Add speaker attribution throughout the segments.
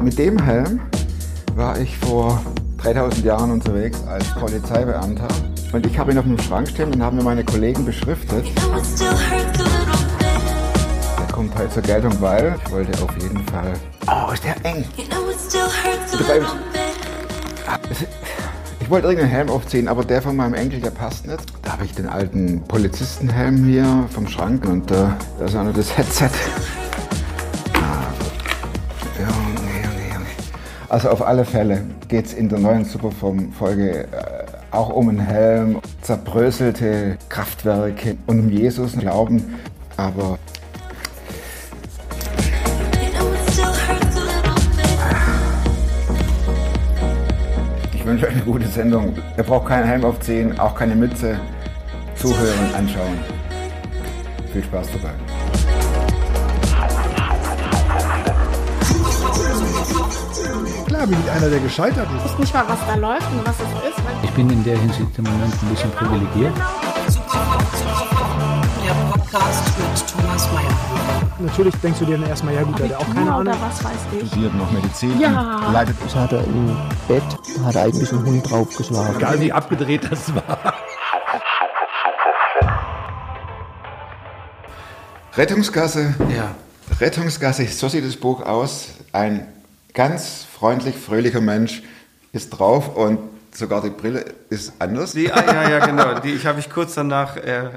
Speaker 1: Mit dem Helm war ich vor 3000 Jahren unterwegs als Polizeibeamter. Und ich habe ihn auf dem Schrank stehen und haben mir meine Kollegen beschriftet. Der kommt halt zur Geltung, weil ich wollte auf jeden Fall. Oh, ist der eng. Ich wollte irgendeinen Helm aufziehen, aber der von meinem Enkel, der passt nicht. Da habe ich den alten Polizistenhelm hier vom Schrank und äh, da ist auch noch das Headset. Also auf alle Fälle geht es in der neuen Superform-Folge äh, auch um einen Helm, zerbröselte Kraftwerke und um Jesus glauben. Aber ich wünsche euch eine gute Sendung. Ihr braucht keinen Helm aufziehen, auch keine Mütze. Zuhören, anschauen. Viel Spaß dabei.
Speaker 2: Bin ich einer, der gescheitert ist.
Speaker 3: Ich weiß nicht mal, was da läuft und was es ist.
Speaker 4: Ich bin in der Hinsicht im Moment ein bisschen privilegiert.
Speaker 5: Der Podcast mit Thomas Mayer.
Speaker 2: Natürlich denkst du dir dann erstmal, ja gut, der hat auch keine
Speaker 3: oder
Speaker 2: Ahnung.
Speaker 3: was weiß ich.
Speaker 1: Studiert noch Medizin.
Speaker 3: Ja.
Speaker 1: Leitet
Speaker 6: Das hat er im Bett, hat er eigentlich einen Hund draufgeschlagen.
Speaker 4: Egal wie abgedreht das war.
Speaker 1: Rettungsgasse.
Speaker 4: Ja.
Speaker 1: Rettungsgasse, so sieht das Buch aus. Ein ganz freundlich, fröhlicher Mensch ist drauf und sogar die Brille ist anders.
Speaker 7: Die, ah, ja, ja, genau. Die ich habe ich kurz danach äh,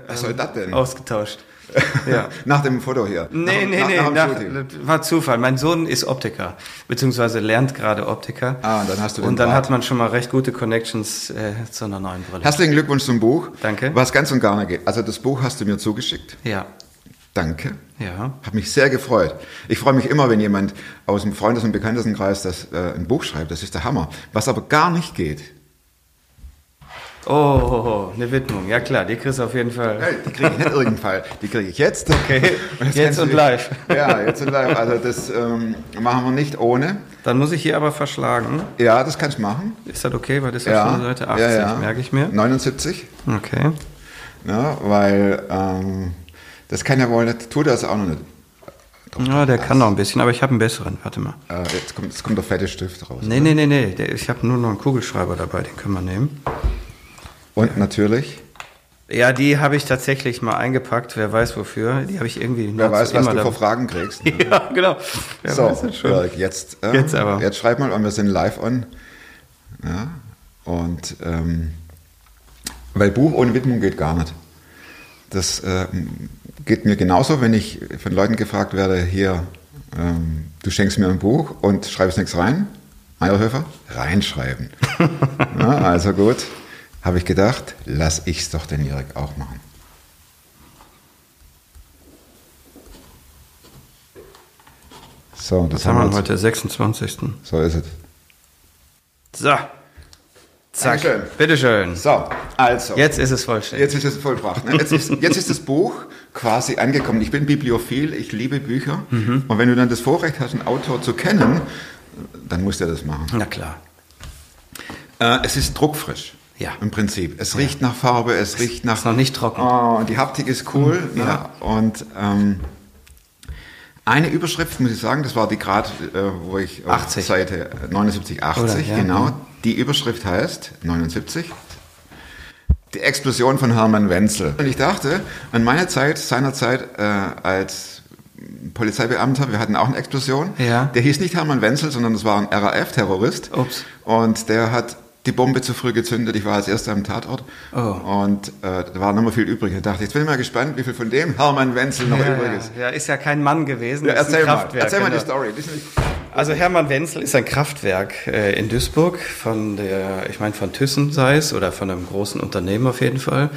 Speaker 1: denn?
Speaker 7: ausgetauscht. Ja.
Speaker 1: Nach dem Foto hier.
Speaker 7: Nee,
Speaker 1: nach,
Speaker 7: nee,
Speaker 1: nach,
Speaker 7: nee,
Speaker 1: nach
Speaker 7: war Zufall. Mein Sohn ist Optiker, beziehungsweise lernt gerade Optiker.
Speaker 1: Ah, und dann hast du den
Speaker 7: Und dann
Speaker 1: Draht.
Speaker 7: hat man schon mal recht gute Connections äh, zu einer neuen Brille.
Speaker 1: Herzlichen Glückwunsch zum Buch.
Speaker 7: Danke.
Speaker 1: Was ganz und gar nicht geht. Also das Buch hast du mir zugeschickt.
Speaker 7: Ja,
Speaker 1: Danke.
Speaker 7: ja.
Speaker 1: Hat mich sehr gefreut. Ich freue mich immer, wenn jemand aus dem Freundes- und Bekanntenkreis das, äh, ein Buch schreibt. Das ist der Hammer. Was aber gar nicht geht,
Speaker 7: Oh, oh, oh, eine Widmung. Ja klar, die kriegst du auf jeden Fall.
Speaker 1: Hey, die kriege ich nicht irgendwann. Die kriege ich jetzt.
Speaker 7: Okay, jetzt und live.
Speaker 1: Ja, jetzt und live. Also das ähm, machen wir nicht ohne.
Speaker 7: Dann muss ich hier aber verschlagen.
Speaker 1: Ja, das kannst du machen.
Speaker 7: Ist das okay? Weil das ist
Speaker 1: Ja,
Speaker 7: der Seite 80,
Speaker 1: ja, ja.
Speaker 7: merke ich mir.
Speaker 1: 79.
Speaker 7: Okay.
Speaker 1: Ja, weil ähm, das kann ja wohl nicht, tut das auch noch nicht.
Speaker 7: Ja, der kann noch ein bisschen, aber ich habe einen besseren. Warte mal.
Speaker 1: Äh, jetzt, kommt, jetzt kommt der fette Stift raus.
Speaker 7: Nee, nee, nee, nee. Der, ich habe nur noch einen Kugelschreiber dabei, den können wir nehmen.
Speaker 1: Und natürlich,
Speaker 7: Ja, die habe ich tatsächlich mal eingepackt. Wer weiß wofür. Die habe ich irgendwie.
Speaker 1: wer weiß, was du für Fragen kriegst. Ne?
Speaker 7: Ja, genau. Wer
Speaker 1: so,
Speaker 7: weiß schon.
Speaker 1: Jetzt, äh,
Speaker 7: Jetzt aber.
Speaker 1: Jetzt schreib mal, und wir sind live on. Ja, und ähm, weil Buch ohne Widmung geht gar nicht. Das äh, geht mir genauso, wenn ich von Leuten gefragt werde, hier, ähm, du schenkst mir ein Buch und schreibst nichts rein. Eierhöfer, reinschreiben. ja, also gut, habe ich gedacht, lass ich's doch den Jörg auch machen. So, das
Speaker 7: Was haben wir
Speaker 1: jetzt-
Speaker 7: heute? 26.
Speaker 1: So ist es.
Speaker 7: So. Zack.
Speaker 1: Dankeschön.
Speaker 7: Bitteschön.
Speaker 1: So, also.
Speaker 7: Jetzt ist es vollständig.
Speaker 1: Jetzt ist es vollbracht. Ne? Jetzt, ist, jetzt ist das Buch quasi angekommen. Ich bin Bibliophil, ich liebe Bücher.
Speaker 7: Mhm.
Speaker 1: Und wenn du dann das Vorrecht hast, einen Autor zu kennen, dann musst du das machen.
Speaker 7: Na klar.
Speaker 1: Äh, es ist druckfrisch.
Speaker 7: Ja.
Speaker 1: Im Prinzip. Es riecht nach Farbe, es riecht nach.
Speaker 7: Ist noch nicht trocken.
Speaker 1: Oh, die Haptik ist cool.
Speaker 7: Ja.
Speaker 1: Ne? Und ähm, eine Überschrift, muss ich sagen, das war die gerade, äh, wo ich auf
Speaker 7: 80.
Speaker 1: Seite 79, 80,
Speaker 7: Oder, ja,
Speaker 1: genau.
Speaker 7: ja.
Speaker 1: Die Überschrift heißt 79. Die Explosion von Hermann Wenzel. Und ich dachte, an meine Zeit, seinerzeit äh, als Polizeibeamter, wir hatten auch eine Explosion.
Speaker 7: Ja.
Speaker 1: Der hieß nicht Hermann Wenzel, sondern das war ein RAF-Terrorist.
Speaker 7: Ups.
Speaker 1: Und der hat die Bombe zu früh gezündet. Ich war als erster am Tatort.
Speaker 7: Oh.
Speaker 1: Und äh, da war noch mal viel übrig. Ich dachte, jetzt bin ich mal gespannt, wie viel von dem Hermann Wenzel noch
Speaker 7: Ja,
Speaker 1: übrig ist.
Speaker 7: ja, ist ja kein Mann gewesen.
Speaker 1: Ja,
Speaker 7: ist ein
Speaker 1: erzähl mal,
Speaker 7: Kraftwerk,
Speaker 1: erzähl mal die
Speaker 7: genau.
Speaker 1: Story.
Speaker 7: Also Hermann Wenzel ist ein Kraftwerk äh, in Duisburg von der, ich meine von Thyssen sei es oder von einem großen Unternehmen auf jeden Fall.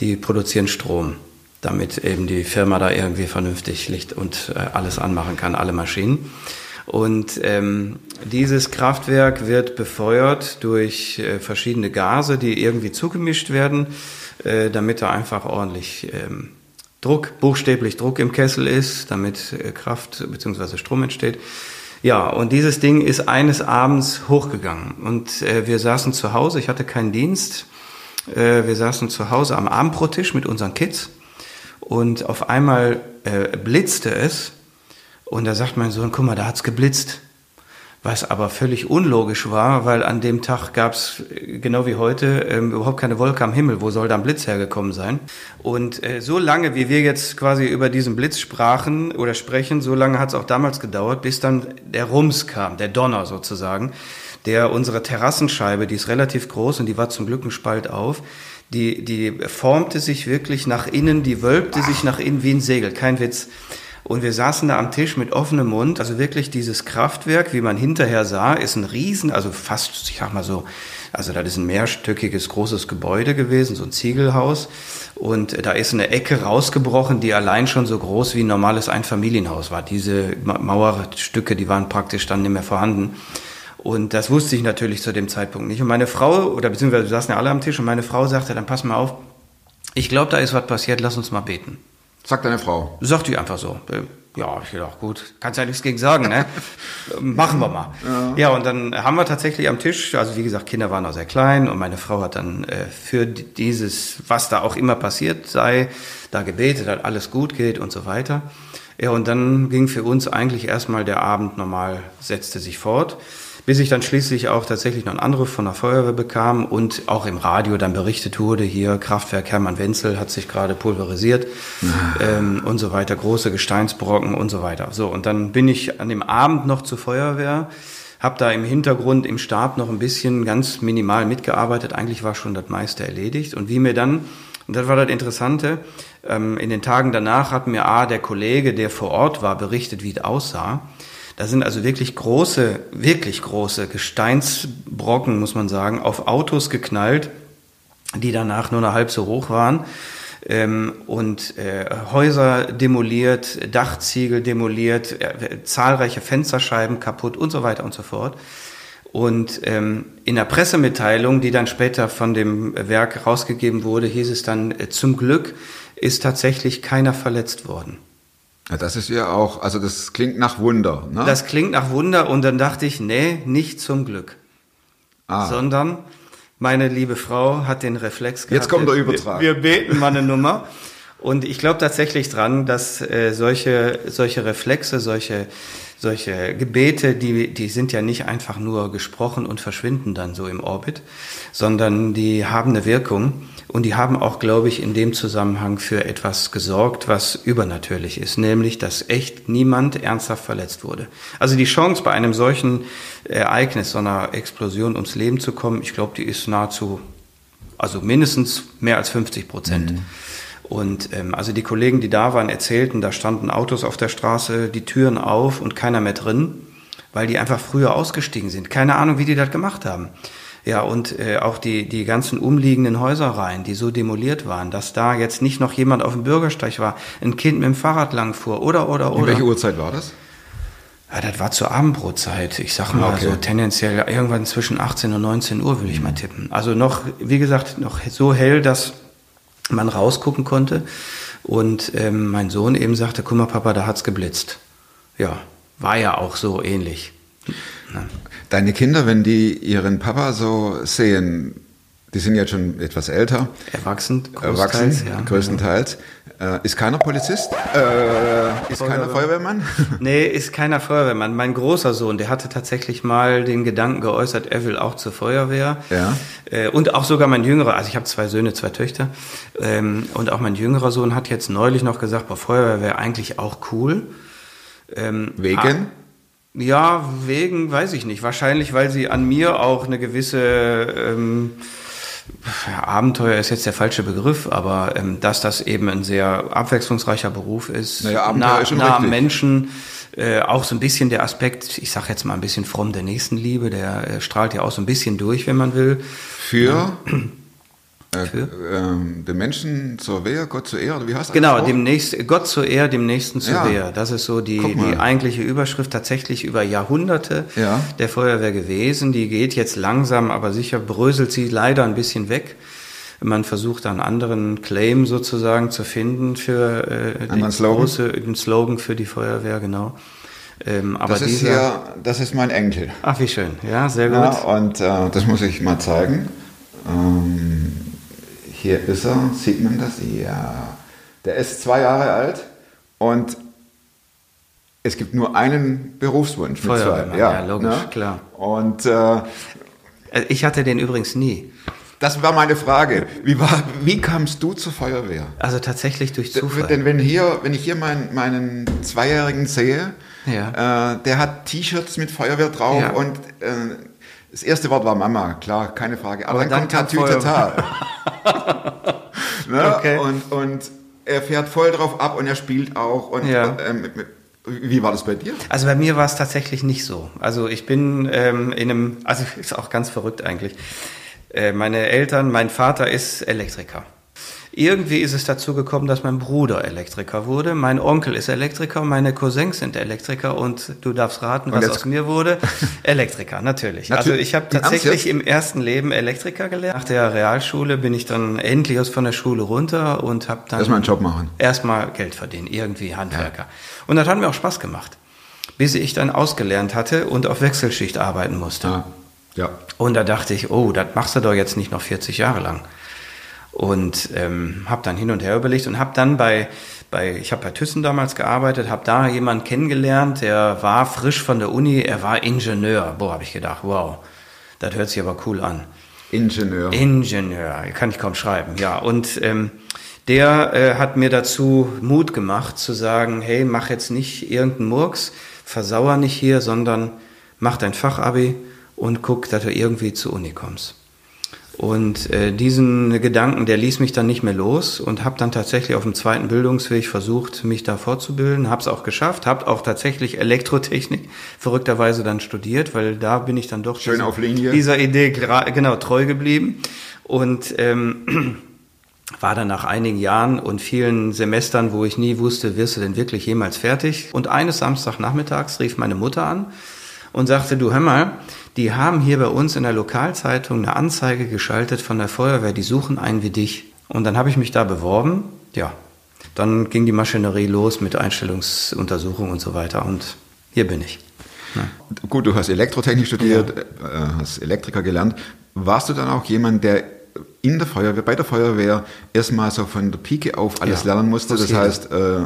Speaker 7: Die produzieren Strom, damit eben die Firma da irgendwie vernünftig Licht und äh, alles anmachen kann, alle Maschinen. Und ähm, dieses Kraftwerk wird befeuert durch äh, verschiedene Gase, die irgendwie zugemischt werden, äh, damit da einfach ordentlich ähm, Druck, buchstäblich Druck im Kessel ist, damit äh, Kraft bzw. Strom entsteht. Ja, und dieses Ding ist eines Abends hochgegangen und äh, wir saßen zu Hause, ich hatte keinen Dienst, äh, wir saßen zu Hause am Abendbrottisch mit unseren Kids und auf einmal äh, blitzte es und da sagt mein Sohn, guck mal, da hat's geblitzt. was aber völlig unlogisch war, weil an dem Tag gab es, genau wie heute, ähm, überhaupt keine Wolke am Himmel. Wo soll da ein Blitz hergekommen sein? Und äh, so lange, wie wir jetzt quasi über diesen Blitz sprachen oder sprechen, so lange hat es auch damals gedauert, bis dann der Rums kam, der Donner sozusagen, der unsere Terrassenscheibe, die ist relativ groß und die war zum Glück ein Spalt auf, die, die formte sich wirklich nach innen, die wölbte sich nach innen wie ein Segel, kein Witz. Und wir saßen da am Tisch mit offenem Mund. Also wirklich dieses Kraftwerk, wie man hinterher sah, ist ein Riesen, also fast, ich sag mal so, also das ist ein mehrstöckiges großes Gebäude gewesen, so ein Ziegelhaus. Und da ist eine Ecke rausgebrochen, die allein schon so groß wie ein normales Einfamilienhaus war. Diese Mauerstücke, die waren praktisch dann nicht mehr vorhanden. Und das wusste ich natürlich zu dem Zeitpunkt nicht. Und meine Frau, oder beziehungsweise wir saßen ja alle am Tisch, und meine Frau sagte, dann pass mal auf, ich glaube, da ist was passiert, lass uns mal beten.
Speaker 1: Sagt deine Frau.
Speaker 7: Sagt die einfach so. Ja, ich gedacht, gut, kannst ja nichts gegen sagen, ne? Machen wir mal. Ja. ja. und dann haben wir tatsächlich am Tisch, also wie gesagt, Kinder waren noch sehr klein und meine Frau hat dann äh, für dieses, was da auch immer passiert sei, da gebetet, dass alles gut geht und so weiter. Ja, und dann ging für uns eigentlich erstmal der Abend normal, setzte sich fort bis ich dann schließlich auch tatsächlich noch einen Anruf von der Feuerwehr bekam und auch im Radio dann berichtet wurde, hier Kraftwerk Hermann Wenzel hat sich gerade pulverisiert ähm, und so weiter, große Gesteinsbrocken und so weiter. So, und dann bin ich an dem Abend noch zur Feuerwehr, habe da im Hintergrund im Stab noch ein bisschen ganz minimal mitgearbeitet, eigentlich war schon das meiste erledigt und wie mir dann und das war das Interessante. Ähm, in den Tagen danach hat mir A, der Kollege, der vor Ort war, berichtet, wie es aussah. Da sind also wirklich große, wirklich große Gesteinsbrocken, muss man sagen, auf Autos geknallt, die danach nur noch halb so hoch waren. Ähm, und äh, Häuser demoliert, Dachziegel demoliert, äh, zahlreiche Fensterscheiben kaputt und so weiter und so fort. Und ähm, in der Pressemitteilung, die dann später von dem Werk rausgegeben wurde, hieß es dann, äh, zum Glück ist tatsächlich keiner verletzt worden.
Speaker 1: Ja, das ist ja auch, also das klingt nach Wunder. Ne?
Speaker 7: Das klingt nach Wunder und dann dachte ich, nee, nicht zum Glück. Ah. Sondern meine liebe Frau hat den Reflex
Speaker 1: gehabt. Jetzt kommt der Übertrag.
Speaker 7: Wir, wir beten mal eine Nummer. Und ich glaube tatsächlich dran, dass äh, solche, solche Reflexe, solche solche Gebete, die, die sind ja nicht einfach nur gesprochen und verschwinden dann so im Orbit, sondern die haben eine Wirkung und die haben auch, glaube ich, in dem Zusammenhang für etwas gesorgt, was übernatürlich ist, nämlich, dass echt niemand ernsthaft verletzt wurde. Also die Chance bei einem solchen Ereignis, so einer Explosion ums Leben zu kommen, ich glaube, die ist nahezu, also mindestens mehr als 50 Prozent. Mhm. Und ähm, also die Kollegen, die da waren, erzählten, da standen Autos auf der Straße, die Türen auf und keiner mehr drin, weil die einfach früher ausgestiegen sind. Keine Ahnung, wie die das gemacht haben. Ja, und äh, auch die, die ganzen umliegenden Häuserreihen, die so demoliert waren, dass da jetzt nicht noch jemand auf dem Bürgersteig war, ein Kind mit dem Fahrrad lang fuhr oder, oder, oder.
Speaker 1: In welche Uhrzeit war das?
Speaker 7: Ja, das war zur Abendbrotzeit. Ich sag mal okay. so tendenziell irgendwann zwischen 18 und 19 Uhr, würde ich mal tippen. Also noch, wie gesagt, noch so hell, dass man rausgucken konnte. Und ähm, mein Sohn eben sagte, guck mal, Papa, da hat's geblitzt. Ja, war ja auch so ähnlich.
Speaker 1: Deine Kinder, wenn die ihren Papa so sehen, die sind jetzt schon etwas älter.
Speaker 7: Erwachsen,
Speaker 1: größtenteils. Erwachsen, ja. größtenteils. Äh, ist keiner Polizist? Äh, ist keiner Feuerwehrmann?
Speaker 7: nee, ist keiner Feuerwehrmann. Mein großer Sohn, der hatte tatsächlich mal den Gedanken geäußert, er will auch zur Feuerwehr.
Speaker 1: Ja.
Speaker 7: Äh, und auch sogar mein jüngerer, also ich habe zwei Söhne, zwei Töchter. Ähm, und auch mein jüngerer Sohn hat jetzt neulich noch gesagt, boah, Feuerwehr wäre eigentlich auch cool.
Speaker 1: Ähm, Wegen?
Speaker 7: Ja, wegen, weiß ich nicht. Wahrscheinlich, weil sie an mir auch eine gewisse ähm, ja, Abenteuer ist jetzt der falsche Begriff, aber ähm, dass das eben ein sehr abwechslungsreicher Beruf ist,
Speaker 1: naja, Abenteuer nah, ist schon
Speaker 7: nah am Menschen, äh, auch so ein bisschen der Aspekt, ich sage jetzt mal ein bisschen fromm der Nächstenliebe, der äh, strahlt ja auch so ein bisschen durch, wenn man will.
Speaker 1: Für äh, äh, dem Menschen zur Wehr, Gott zur Ehre, wie heißt das?
Speaker 7: Genau, demnächst, Gott zur Ehre, dem Nächsten zur ja. Wehr. Das ist so die, die eigentliche Überschrift tatsächlich über Jahrhunderte
Speaker 1: ja.
Speaker 7: der Feuerwehr gewesen. Die geht jetzt langsam, aber sicher bröselt sie leider ein bisschen weg. Man versucht einen anderen Claim sozusagen zu finden für äh, den, Slogan. Große, den Slogan für die Feuerwehr, genau.
Speaker 1: Ähm, aber das ist dieser, ja, das ist mein Enkel.
Speaker 7: Ach, wie schön. Ja, sehr gut.
Speaker 1: Ja, und äh, das muss ich mal zeigen. Ähm, hier ist er, sieht man das? Ja. Der ist zwei Jahre alt und es gibt nur einen Berufswunsch.
Speaker 7: Feuerwehrmann,
Speaker 1: zwei.
Speaker 7: ja, logisch, klar.
Speaker 1: Und äh,
Speaker 7: Äh, Ich hatte den übrigens nie.
Speaker 1: das war meine Frage. Wie, war, wie kamst du zur Feuerwehr?
Speaker 7: Also tatsächlich durch Zufall.
Speaker 1: Denn wenn, hier, wenn ich hier meinen, meinen Zweijährigen sehe,
Speaker 7: Ja.
Speaker 1: äh, der hat T-Shirts mit Feuerwehr drauf
Speaker 7: Ja.
Speaker 1: und äh, das erste Wort war Mama, klar, keine Frage. Aber,
Speaker 7: Aber
Speaker 1: dann,
Speaker 7: dann
Speaker 1: kommt Tatütata. ne?
Speaker 7: Okay.
Speaker 1: und, und er fährt voll drauf ab und er spielt auch. Und,
Speaker 7: Ja.
Speaker 1: ähm, wie war das bei dir?
Speaker 7: Also bei mir war es tatsächlich nicht so. Also ich bin ähm, in einem, also ist auch ganz verrückt eigentlich. Äh, meine Eltern, mein Vater ist Elektriker. Irgendwie ist es dazu gekommen, dass mein Bruder Elektriker wurde. Mein Onkel ist Elektriker, meine Cousins sind Elektriker und du darfst raten, was aus mir wurde. Elektriker, natürlich. Also ich habe tatsächlich im ersten Leben Elektriker gelernt. Nach der Realschule bin ich dann endlich aus von der Schule runter und habe dann
Speaker 1: Erstmal einen Job machen.
Speaker 7: erstmal Geld verdienen, irgendwie Handwerker. Und das hat mir auch Spaß gemacht, bis ich dann ausgelernt hatte und auf Wechselschicht arbeiten musste.
Speaker 1: Ja. ja.
Speaker 7: Und da dachte ich, oh, das machst du doch jetzt nicht noch 40 Jahre lang. Und ähm, habe dann hin und her überlegt und habe dann bei, bei ich habe bei Thyssen damals gearbeitet, habe da jemanden kennengelernt, der war frisch von der Uni, er war Ingenieur. Boah, habe ich gedacht, wow, das hört sich aber cool an.
Speaker 1: Ingenieur.
Speaker 7: Ingenieur, kann ich kaum schreiben, ja. Und ähm, der äh, hat mir dazu Mut gemacht, zu sagen, hey, mach jetzt nicht irgendeinen Murks, versauer nicht hier, sondern mach dein Fachabi und guck, dass du irgendwie zur Uni kommst. Und äh, diesen Gedanken, der ließ mich dann nicht mehr los und habe dann tatsächlich auf dem zweiten Bildungsweg versucht, mich da fortzubilden, habe es auch geschafft, habe auch tatsächlich Elektrotechnik verrückterweise dann studiert, weil da bin ich dann doch
Speaker 1: Schön Linie.
Speaker 7: dieser Idee genau treu geblieben und ähm, war dann nach einigen Jahren und vielen Semestern, wo ich nie wusste, wirst du denn wirklich jemals fertig? Und eines Samstagnachmittags rief meine Mutter an und sagte, du hör mal, die haben hier bei uns in der Lokalzeitung eine Anzeige geschaltet von der Feuerwehr, die suchen einen wie dich. Und dann habe ich mich da beworben, ja. Dann ging die Maschinerie los mit Einstellungsuntersuchung und so weiter und hier bin ich.
Speaker 1: Gut, du hast Elektrotechnik studiert, äh, hast Elektriker gelernt. Warst du dann auch jemand, der in der Feuerwehr, bei der Feuerwehr erstmal so von der Pike auf alles
Speaker 7: Ja,
Speaker 1: lernen musste?
Speaker 7: muss
Speaker 1: Das heißt, äh,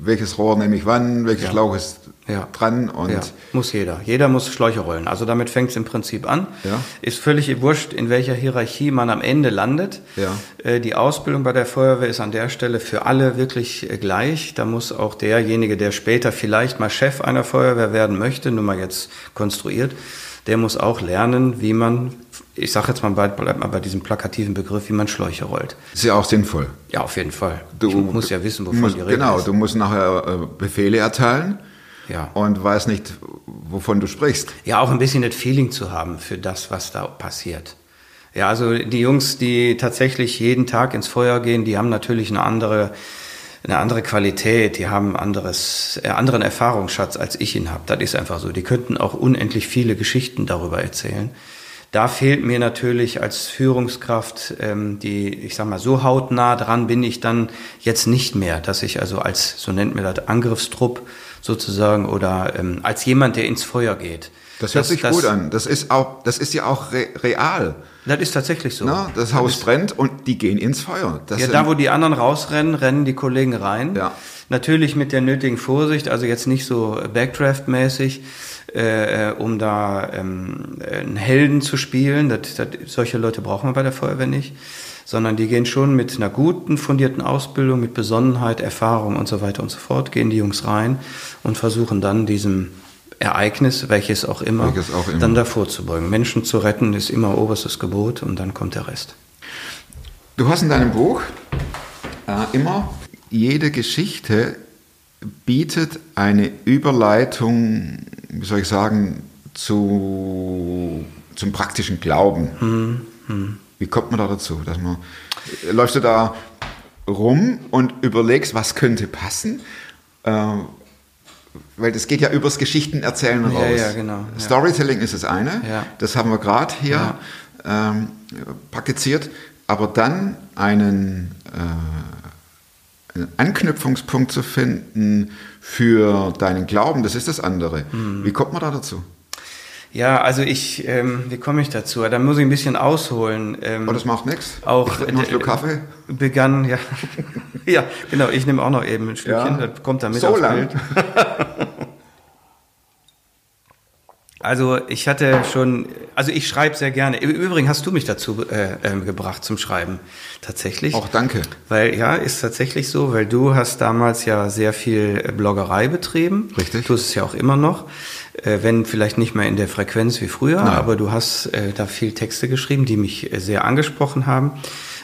Speaker 1: welches Rohr nehme ich wann, welches
Speaker 7: Ja.
Speaker 1: Schlauch ist
Speaker 7: Ja.
Speaker 1: dran und
Speaker 7: ja, muss jeder. Jeder muss Schläuche rollen. Also damit fängt es im Prinzip an.
Speaker 1: Ja.
Speaker 7: Ist völlig wurscht, in welcher Hierarchie man am Ende landet. Äh, Die Ausbildung bei der Feuerwehr ist an der Stelle für alle wirklich äh, gleich. Da muss auch derjenige, der später vielleicht mal Chef einer Feuerwehr werden möchte, nur mal jetzt konstruiert, der muss auch lernen, wie man, ich sage jetzt mal, bei, bleib mal bei diesem plakativen Begriff, wie man Schläuche rollt.
Speaker 1: ist ja auch sinnvoll.
Speaker 7: Ja, auf jeden Fall.
Speaker 1: Du
Speaker 7: ich muss ja wissen, wovon
Speaker 1: musst,
Speaker 7: die Rede
Speaker 1: Genau,
Speaker 7: ist.
Speaker 1: du musst nachher äh, Befehle erteilen
Speaker 7: Ja.
Speaker 1: und weißt nicht, wovon du sprichst.
Speaker 7: Ja, auch ein bisschen das Feeling zu haben für das, was da passiert. Ja, also die Jungs, die tatsächlich jeden Tag ins Feuer gehen, die haben natürlich eine andere, eine andere Qualität, die haben anderes, äh, anderen Erfahrungsschatz, als ich ihn habe. Das ist einfach so. Die könnten auch unendlich viele Geschichten darüber erzählen. Da fehlt mir natürlich als Führungskraft ähm, die, ich sag mal, so hautnah dran bin ich dann jetzt nicht mehr, dass ich also als, so nennt mir das, Angriffstrupp sozusagen oder ähm, als jemand, der ins Feuer geht.
Speaker 1: Das hört sich gut an. Das ist auch, das ist ja auch re real.
Speaker 7: Das ist tatsächlich so.
Speaker 1: Ne? Das Haus brennt und die gehen ins Feuer. Das
Speaker 7: Ja, da wo die anderen rausrennen, rennen die Kollegen rein.
Speaker 1: Ja.
Speaker 7: Natürlich mit der nötigen Vorsicht, also jetzt nicht so Backdraft-mäßig, äh, äh, um da ähm, einen Helden zu spielen. Das, das, solche Leute brauchen wir bei der Feuerwehr nicht. Sondern die gehen schon mit einer guten, fundierten Ausbildung, mit Besonnenheit, Erfahrung und so weiter und so fort, gehen die Jungs rein und versuchen dann diesem Ereignis, welches auch immer,
Speaker 1: Welches auch immer.
Speaker 7: dann davor zu beugen. Menschen zu retten ist immer oberstes Gebot und dann kommt der Rest.
Speaker 1: Du hast in deinem Buch äh, immer, jede Geschichte bietet eine Überleitung, wie soll ich sagen, zu, zum praktischen Glauben. Wie kommt man da dazu? Dass man, läufst du da rum und überlegst, was könnte passen? Äh, weil das geht ja übers Geschichtenerzählen raus.
Speaker 7: Ja, ja, genau, ja.
Speaker 1: Storytelling ist das eine. Das haben wir gerade hier ähm, praktiziert. Aber dann einen, äh, einen Anknüpfungspunkt zu finden für deinen Glauben, das ist das andere.
Speaker 7: Mhm.
Speaker 1: Wie kommt man da dazu?
Speaker 7: Ja, also ich, ähm, wie komme ich dazu? Da muss ich ein bisschen ausholen. Ähm,
Speaker 1: Oh, das macht nichts.
Speaker 7: auch
Speaker 1: Ich noch einen Schluck Kaffee.
Speaker 7: begann, ja, ja, genau. Ich nehme auch noch eben ein Schlückchen.
Speaker 1: Ja.
Speaker 7: Das kommt dann mit
Speaker 1: So
Speaker 7: aufs
Speaker 1: lang.
Speaker 7: Also ich hatte schon, also ich schreibe sehr gerne. Im Übrigen hast du mich dazu äh, ähm, gebracht zum Schreiben, tatsächlich.
Speaker 1: Auch danke.
Speaker 7: Weil ja, ist tatsächlich so, weil du hast damals ja sehr viel äh, Bloggerei betrieben.
Speaker 1: Richtig.
Speaker 7: Du es ja auch immer noch, äh, wenn vielleicht nicht mehr in der Frequenz wie früher,
Speaker 1: Nein.
Speaker 7: aber du hast äh, da viel Texte geschrieben, die mich äh, sehr angesprochen haben.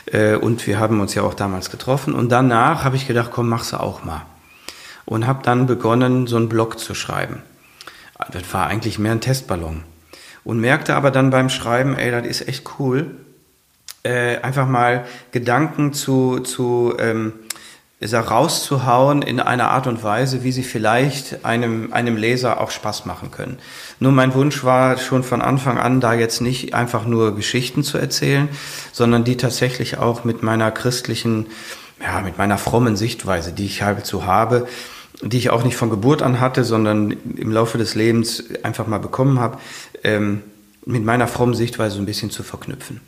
Speaker 7: Äh, und wir haben uns ja auch damals getroffen. Und danach habe ich gedacht, komm, mach's auch mal. Und habe dann begonnen, so einen Blog zu schreiben. Das war eigentlich mehr ein Testballon. Und merkte aber dann beim Schreiben, ey, das ist echt cool, äh, einfach mal Gedanken zu, zu ähm, rauszuhauen in einer Art und Weise, wie sie vielleicht einem, einem Leser auch Spaß machen können. Nur mein Wunsch war schon von Anfang an, da jetzt nicht einfach nur Geschichten zu erzählen, sondern die tatsächlich auch mit meiner christlichen, ja, mit meiner frommen Sichtweise, die ich halt so habe, die ich auch nicht von Geburt an hatte, sondern im Laufe des Lebens einfach mal bekommen habe, ähm, mit meiner frommen Sichtweise so ein bisschen zu verknüpfen.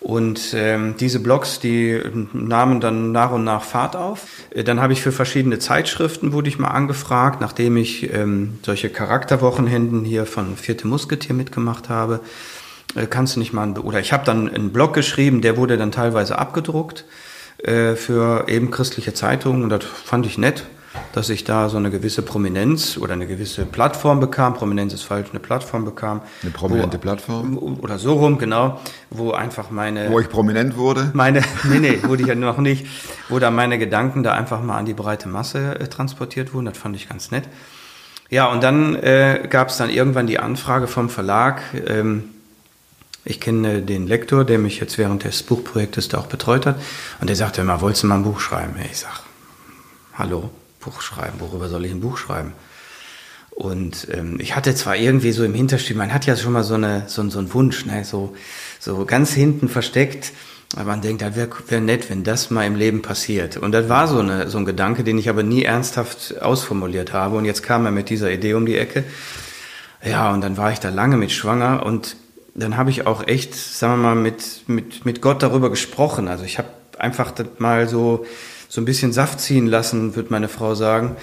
Speaker 7: Und ähm, diese Blogs, die nahmen dann nach und nach Fahrt auf. Äh, Dann habe ich für verschiedene Zeitschriften, wurde ich mal angefragt, nachdem ich ähm, solche Charakterwochenenden hier von Vierte Musketier mitgemacht habe. Äh, kannst du nicht mal, ein, oder ich habe dann einen Blog geschrieben, der wurde dann teilweise abgedruckt äh, für eben christliche Zeitungen und das fand ich nett, dass ich da so eine gewisse Prominenz oder eine gewisse Plattform bekam. Prominenz ist falsch, eine Plattform bekam.
Speaker 1: Eine prominente
Speaker 7: wo,
Speaker 1: Plattform.
Speaker 7: Oder so rum, genau, wo einfach meine
Speaker 1: Wo ich prominent wurde.
Speaker 7: meine, nee, nee, wurde ich ja noch nicht, wo da meine Gedanken da einfach mal an die breite Masse äh, transportiert wurden. Das fand ich ganz nett. Ja, und dann äh, gab es dann irgendwann die Anfrage vom Verlag. Ähm, ich kenne den Lektor, der mich jetzt während des Buchprojektes da auch betreut hat. Und der sagte immer, wolltest du mal ein Buch schreiben? Ich sag, hallo, Buch schreiben, worüber soll ich ein Buch schreiben? Und ähm, ich hatte zwar irgendwie so im Hinterstübchen, man hat ja schon mal so, eine, so, so einen Wunsch, ne? so, so ganz hinten versteckt, aber man denkt, das wäre wär nett, wenn das mal im Leben passiert. Und das war so, eine, so ein Gedanke, den ich aber nie ernsthaft ausformuliert habe. Und jetzt kam er mit dieser Idee um die Ecke. Ja, und dann war ich da lange mit schwanger und dann habe ich auch echt, sagen wir mal, mit, mit, mit Gott darüber gesprochen. Also ich habe einfach mal so, so ein bisschen Saft ziehen lassen, wird meine Frau sagen,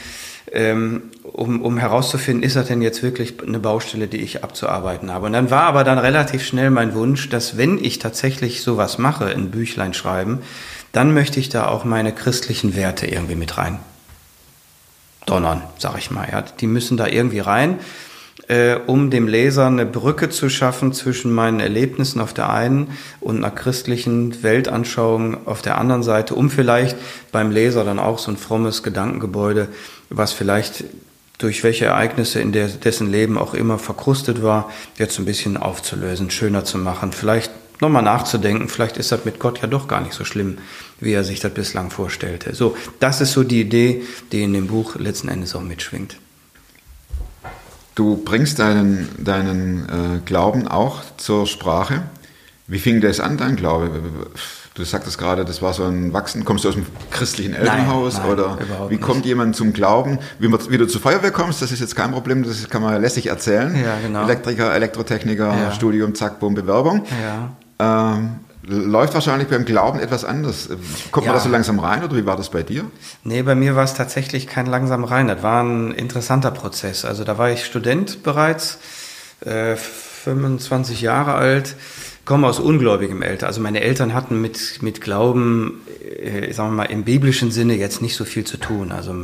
Speaker 7: ähm, um, um herauszufinden, ist das denn jetzt wirklich eine Baustelle, die ich abzuarbeiten habe. Und dann war aber dann relativ schnell mein Wunsch, dass wenn ich tatsächlich sowas mache, ein Büchlein schreiben, dann möchte ich da auch meine christlichen Werte irgendwie mit rein donnern, sag ich mal. Ja. Die müssen da irgendwie rein, äh, um dem Leser eine Brücke zu schaffen zwischen meinen Erlebnissen auf der einen und einer christlichen Weltanschauung auf der anderen Seite, um vielleicht beim Leser dann auch so ein frommes Gedankengebäude, was vielleicht durch welche Ereignisse in der, dessen Leben auch immer verkrustet war, jetzt ein bisschen aufzulösen, schöner zu machen, vielleicht nochmal nachzudenken, vielleicht ist das mit Gott ja doch gar nicht so schlimm, wie er sich das bislang vorstellte. So, das ist so die Idee, die in dem Buch letzten Endes auch mitschwingt.
Speaker 1: Du bringst deinen, deinen äh, Glauben auch zur Sprache. Wie fing das an, dein Glaube? Du sagtest gerade, das war so ein Wachsen. Kommst du aus dem christlichen Elternhaus?
Speaker 7: nein,
Speaker 1: oder
Speaker 7: überhaupt
Speaker 1: wie kommt
Speaker 7: nicht.
Speaker 1: jemand zum Glauben? Wie, man, wie du zur Feuerwehr kommst, das ist jetzt kein Problem, das kann man lässig erzählen.
Speaker 7: Ja, genau.
Speaker 1: Elektriker, Elektrotechniker,
Speaker 7: Ja.
Speaker 1: Studium, zack, bumm, Bewerbung.
Speaker 7: Ja.
Speaker 1: Ähm, läuft wahrscheinlich beim Glauben etwas anders. Kommt
Speaker 7: Ja.
Speaker 1: man da so langsam rein oder wie war das bei dir?
Speaker 7: Nee, bei mir war es tatsächlich kein langsam rein. Das war ein interessanter Prozess. Also da war ich Student bereits, äh, 25 Jahre alt, komme aus ungläubigem Eltern. Also meine Eltern hatten mit, mit Glauben, äh, sagen wir mal, im biblischen Sinne jetzt nicht so viel zu tun. Also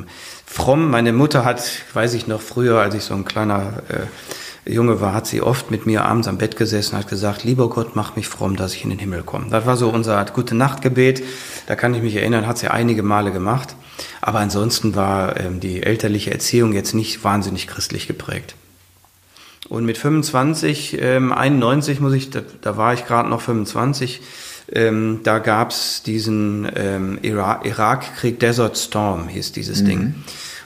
Speaker 7: fromm, meine Mutter hat, weiß ich noch früher, als ich so ein kleiner äh, Junge war, hat sie oft mit mir abends am Bett gesessen und hat gesagt, lieber Gott, mach mich fromm, dass ich in den Himmel komme. Das war so unser gute Nachtgebet. Da kann ich mich erinnern, hat sie einige Male gemacht. Aber ansonsten war ähm, die elterliche Erziehung jetzt nicht wahnsinnig christlich geprägt. Und mit 25, ähm, 91 muss ich, da, da war ich gerade noch 25, ähm, da gab's diesen ähm, Ira Irakkrieg, Desert Storm hieß dieses Ding.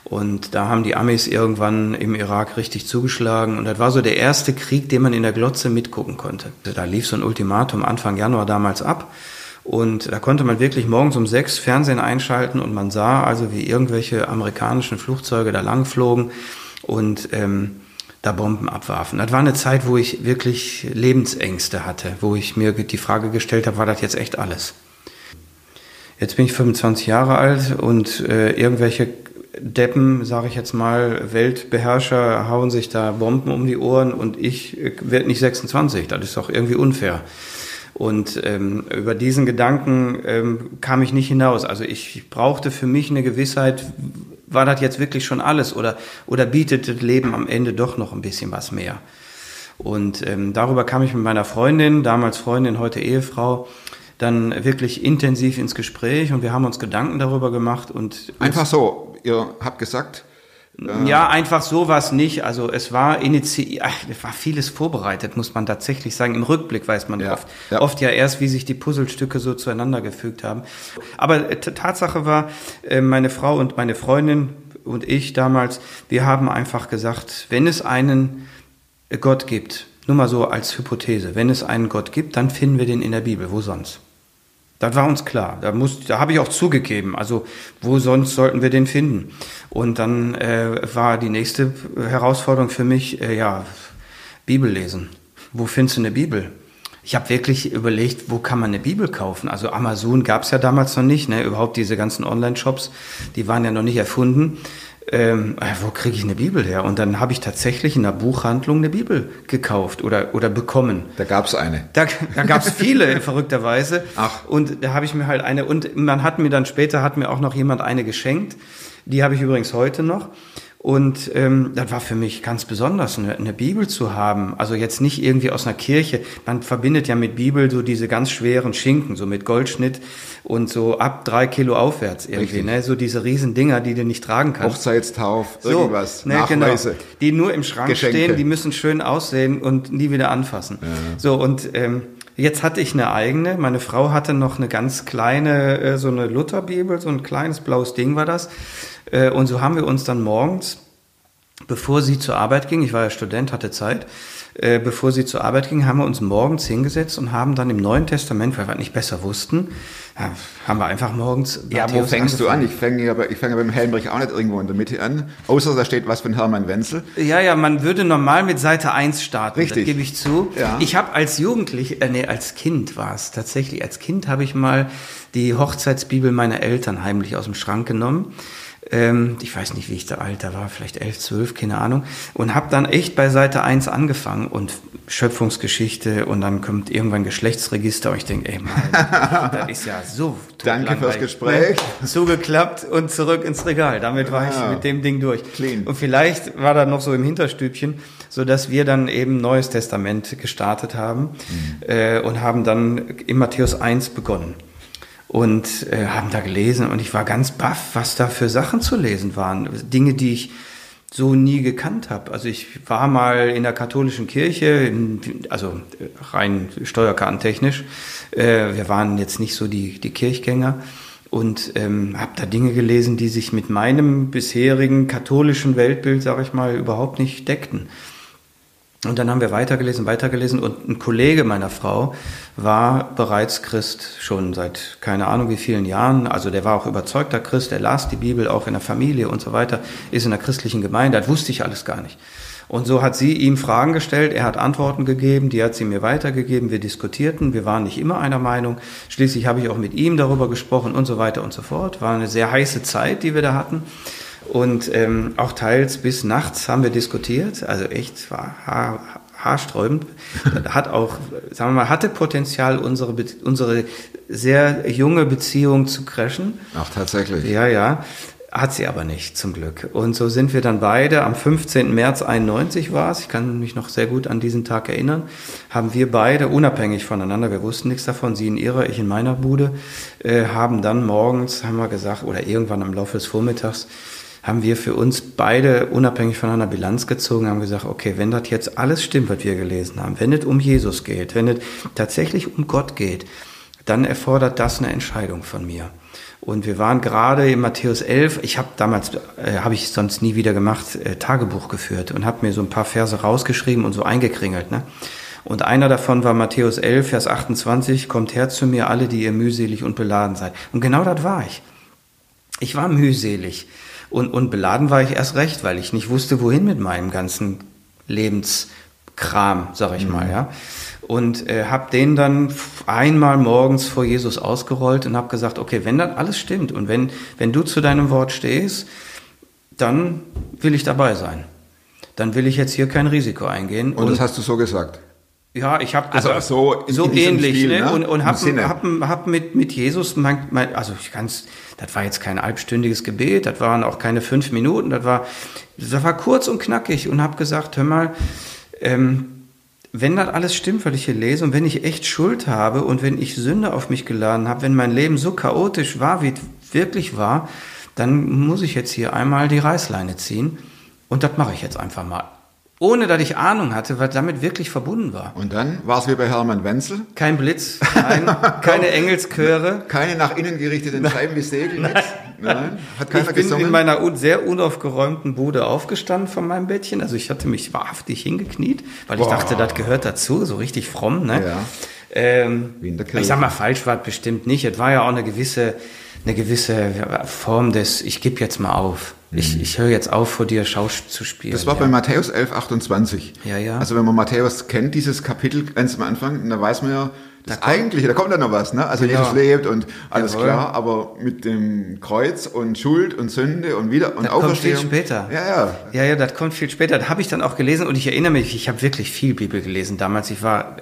Speaker 7: Und da haben die Amis irgendwann im Irak richtig zugeschlagen. Und das war so der erste Krieg, den man in der Glotze mitgucken konnte. Da lief so ein Ultimatum Anfang Januar damals ab. Und da konnte man wirklich morgens um sechs Fernsehen einschalten und man sah also, wie irgendwelche amerikanischen Flugzeuge da langflogen und ähm, da Bomben abwarfen. Das war eine Zeit, wo ich wirklich Lebensängste hatte, wo ich mir die Frage gestellt habe, war das jetzt echt alles? Jetzt bin ich 25 Jahre alt und äh, irgendwelche Deppen, sage ich jetzt mal, Weltbeherrscher hauen sich da Bomben um die Ohren und ich äh, werde nicht 26. Das ist doch irgendwie unfair. Und ähm, über diesen Gedanken ähm, kam ich nicht hinaus. Also ich brauchte für mich eine Gewissheit, war das jetzt wirklich schon alles oder, oder bietet das Leben am Ende doch noch ein bisschen was mehr? Und ähm, darüber kam ich mit meiner Freundin, damals Freundin, heute Ehefrau, dann wirklich intensiv ins Gespräch und wir haben uns Gedanken darüber gemacht und
Speaker 1: Einfach so, ihr habt gesagt,
Speaker 7: ja, einfach sowas nicht. Also es war initiiert, es war vieles vorbereitet, muss man tatsächlich sagen. Im Rückblick weiß man
Speaker 1: Ja,
Speaker 7: oft,
Speaker 1: ja.
Speaker 7: oft ja erst, wie sich die Puzzlestücke so zueinander gefügt haben. Aber äh, Tatsache war, äh, meine Frau und meine Freundin und ich damals, wir haben einfach gesagt, wenn es einen Gott gibt, nur mal so als Hypothese, wenn es einen Gott gibt, dann finden wir den in der Bibel. Wo sonst? Das war uns klar. Da, muss, da habe ich auch zugegeben. Also wo sonst sollten wir den finden? Und dann äh, war die nächste Herausforderung für mich, äh, ja, Bibel lesen. Wo findest du eine Bibel? Ich habe wirklich überlegt, wo kann man eine Bibel kaufen? Also Amazon gab es ja damals noch nicht, ne? überhaupt diese ganzen Online-Shops, die waren ja noch nicht erfunden. Ähm, äh, wo kriege ich eine Bibel her? Und dann habe ich tatsächlich in einer Buchhandlung eine Bibel gekauft oder, oder bekommen.
Speaker 1: da gab es eine.
Speaker 7: Da, da gab es viele, verrückterweise.
Speaker 1: Ach.
Speaker 7: Und da habe ich mir halt eine, und man hat mir dann später, hat mir auch noch jemand eine geschenkt. Die habe ich übrigens heute noch. Und ähm, das war für mich ganz besonders, eine, eine Bibel zu haben. Also jetzt nicht irgendwie aus einer Kirche. Man verbindet ja mit Bibel so diese ganz schweren Schinken, so mit Goldschnitt und so ab drei Kilo aufwärts irgendwie.
Speaker 1: Richtig.
Speaker 7: Ne? So diese riesen Dinger, die du nicht tragen kannst.
Speaker 1: Hochzeitstauf, irgendwas,
Speaker 7: ne, genau. Die nur im Schrank
Speaker 1: Geschenke.
Speaker 7: stehen, die müssen schön aussehen und nie wieder anfassen. So, und ähm, jetzt hatte ich eine eigene. Meine Frau hatte noch eine ganz kleine, äh, so eine Lutherbibel, so ein kleines blaues Ding war das. Äh, und so haben wir uns dann morgens, bevor sie zur Arbeit ging, ich war ja Student, hatte Zeit, äh, bevor sie zur Arbeit ging, haben wir uns morgens hingesetzt und haben dann im Neuen Testament, weil wir nicht besser wussten, ja, haben wir einfach morgens.
Speaker 1: Ja, wo
Speaker 7: Matthäus
Speaker 1: fängst du an?
Speaker 7: angefangen.
Speaker 1: Ich fange ja ich fange beim Helmbrich auch nicht irgendwo in der Mitte an. Außer da steht was von Hermann Wenzel.
Speaker 7: Ja, ja, man würde normal mit Seite 1 starten,
Speaker 1: Richtig.
Speaker 7: das gebe ich zu.
Speaker 1: Ja.
Speaker 7: Ich habe als Jugendlich, äh, nee, als Kind war es tatsächlich, als Kind habe ich mal die Hochzeitsbibel meiner Eltern heimlich aus dem Schrank genommen. Ähm, ich weiß nicht, wie ich da alt da war, vielleicht 11, 12, keine Ahnung. Und habe dann echt bei Seite 1 angefangen und Schöpfungsgeschichte und dann kommt irgendwann Geschlechtsregister und ich denke, ey Mann, das ist ja so
Speaker 1: Danke fürs Gespräch.
Speaker 7: Ne? Zugeklappt und zurück ins Regal. Damit war ich
Speaker 1: Ah.
Speaker 7: mit dem Ding durch.
Speaker 1: Clean.
Speaker 7: Und vielleicht war da noch so im Hinterstübchen, so dass wir dann eben Neues Testament gestartet haben äh, und haben dann in Matthäus 1 begonnen und äh, haben da gelesen und ich war ganz baff, was da für Sachen zu lesen waren. Dinge, die ich so nie gekannt habe. Also ich war mal in der katholischen Kirche, in, also äh, rein steuerkartentechnisch. Äh, wir waren jetzt nicht so die, die Kirchgänger und ähm, habe da Dinge gelesen, die sich mit meinem bisherigen katholischen Weltbild, sage ich mal, überhaupt nicht deckten. Und dann haben wir weitergelesen, weitergelesen und ein Kollege meiner Frau war bereits Christ schon seit keine Ahnung wie vielen Jahren. Also der war auch überzeugter Christ, er las die Bibel auch in der Familie und so weiter, ist in der christlichen Gemeinde, das wusste ich alles gar nicht. Und so hat sie ihm Fragen gestellt, er hat Antworten gegeben, die hat sie mir weitergegeben, wir diskutierten, wir waren nicht immer einer Meinung. Schließlich habe ich auch mit ihm darüber gesprochen und so weiter und so fort. War eine sehr heiße Zeit, die wir da hatten. Und ähm, auch teils bis nachts haben wir diskutiert. Also echt war haar, haarsträubend. Hat auch, sagen wir mal, hatte Potenzial, unsere, Be unsere sehr junge Beziehung zu crashen.
Speaker 1: Ach, tatsächlich.
Speaker 7: Ja, ja. Hat sie aber nicht, zum Glück. Und so sind wir dann beide, am 15. März 91 war es, ich kann mich noch sehr gut an diesen Tag erinnern, haben wir beide, unabhängig voneinander, wir wussten nichts davon, sie in ihrer, ich in meiner Bude, äh, haben dann morgens, haben wir gesagt, oder irgendwann am Laufe des Vormittags, haben wir für uns beide unabhängig voneinander Bilanz gezogen, haben gesagt, okay, wenn das jetzt alles stimmt, was wir gelesen haben, wenn es um Jesus geht, wenn es tatsächlich um Gott geht, dann erfordert das eine Entscheidung von mir. Und wir waren gerade in Matthäus 11, ich habe damals, äh, habe ich sonst nie wieder gemacht, äh, Tagebuch geführt und habe mir so ein paar Verse rausgeschrieben und so eingekringelt. Ne? Und einer davon war Matthäus 11, Vers 28, kommt her zu mir alle, die ihr mühselig und beladen seid. Und genau das war ich. Ich war mühselig und, und beladen war ich erst recht, weil ich nicht wusste, wohin mit meinem ganzen Lebenskram, sag ich mal, ja. Und äh, habe den dann einmal morgens vor Jesus ausgerollt und habe gesagt, okay, wenn das alles stimmt und wenn, wenn du zu deinem Wort stehst, dann will ich dabei sein. Dann will ich jetzt hier kein Risiko eingehen.
Speaker 1: Und, das hast du so gesagt.
Speaker 7: Ja, ich habe
Speaker 1: Also so in-
Speaker 7: so
Speaker 1: in
Speaker 7: ähnlich
Speaker 1: Stil,
Speaker 7: ne?
Speaker 1: ne?
Speaker 7: und, und hab, hab, hab mit mit Jesus mein, mein also ich kann's das war jetzt kein halbstündiges Gebet, das waren auch keine fünf Minuten, das war das war kurz und knackig und habe gesagt, hör mal, ähm, wenn das alles stimmt, was ich hier lese und wenn ich echt Schuld habe und wenn ich Sünde auf mich geladen habe, wenn mein Leben so chaotisch war, wie es wirklich war, dann muss ich jetzt hier einmal die Reißleine ziehen und das mache ich jetzt einfach mal. Ohne dass ich Ahnung hatte, was damit wirklich verbunden war.
Speaker 1: Und dann war es wie bei Hermann Wenzel.
Speaker 7: Kein Blitz, nein, keine Engelschöre.
Speaker 1: Keine nach innen gerichteten Scheiben wie Segel. Nein. Nein. Hat keiner
Speaker 7: Ich bin
Speaker 1: gesungen.
Speaker 7: in meiner sehr unaufgeräumten Bude aufgestanden von meinem Bettchen. Also ich hatte mich wahrhaftig hingekniet, weil ich
Speaker 1: Boah.
Speaker 7: dachte, das gehört dazu, so richtig fromm. Ne?
Speaker 1: Ja.
Speaker 7: Ähm,
Speaker 1: Wie in der Kirche.
Speaker 7: ich sag mal, falsch war es bestimmt nicht. Es war ja auch eine gewisse, eine gewisse Form des, ich gebe jetzt mal auf. Ich, ich höre jetzt auf, vor dir Schauspiel zu spielen.
Speaker 1: Mhm. das war
Speaker 7: ja.
Speaker 1: bei Matthäus 11, 28.
Speaker 7: Ja, ja.
Speaker 1: Also wenn man Matthäus kennt, dieses Kapitel ganz am Anfang, dann weiß man ja, das Eigentliche, da kommt dann noch was, ne? Also
Speaker 7: Genau.
Speaker 1: Jesus lebt und alles
Speaker 7: Jawohl.
Speaker 1: klar, aber mit dem Kreuz und Schuld und Sünde und wieder und
Speaker 7: Das kommt viel
Speaker 1: Auferstehung.
Speaker 7: später.
Speaker 1: Ja, ja.
Speaker 7: Ja, ja, das kommt viel später. Das habe ich dann auch gelesen und ich erinnere mich, ich habe wirklich viel Bibel gelesen damals. Ich war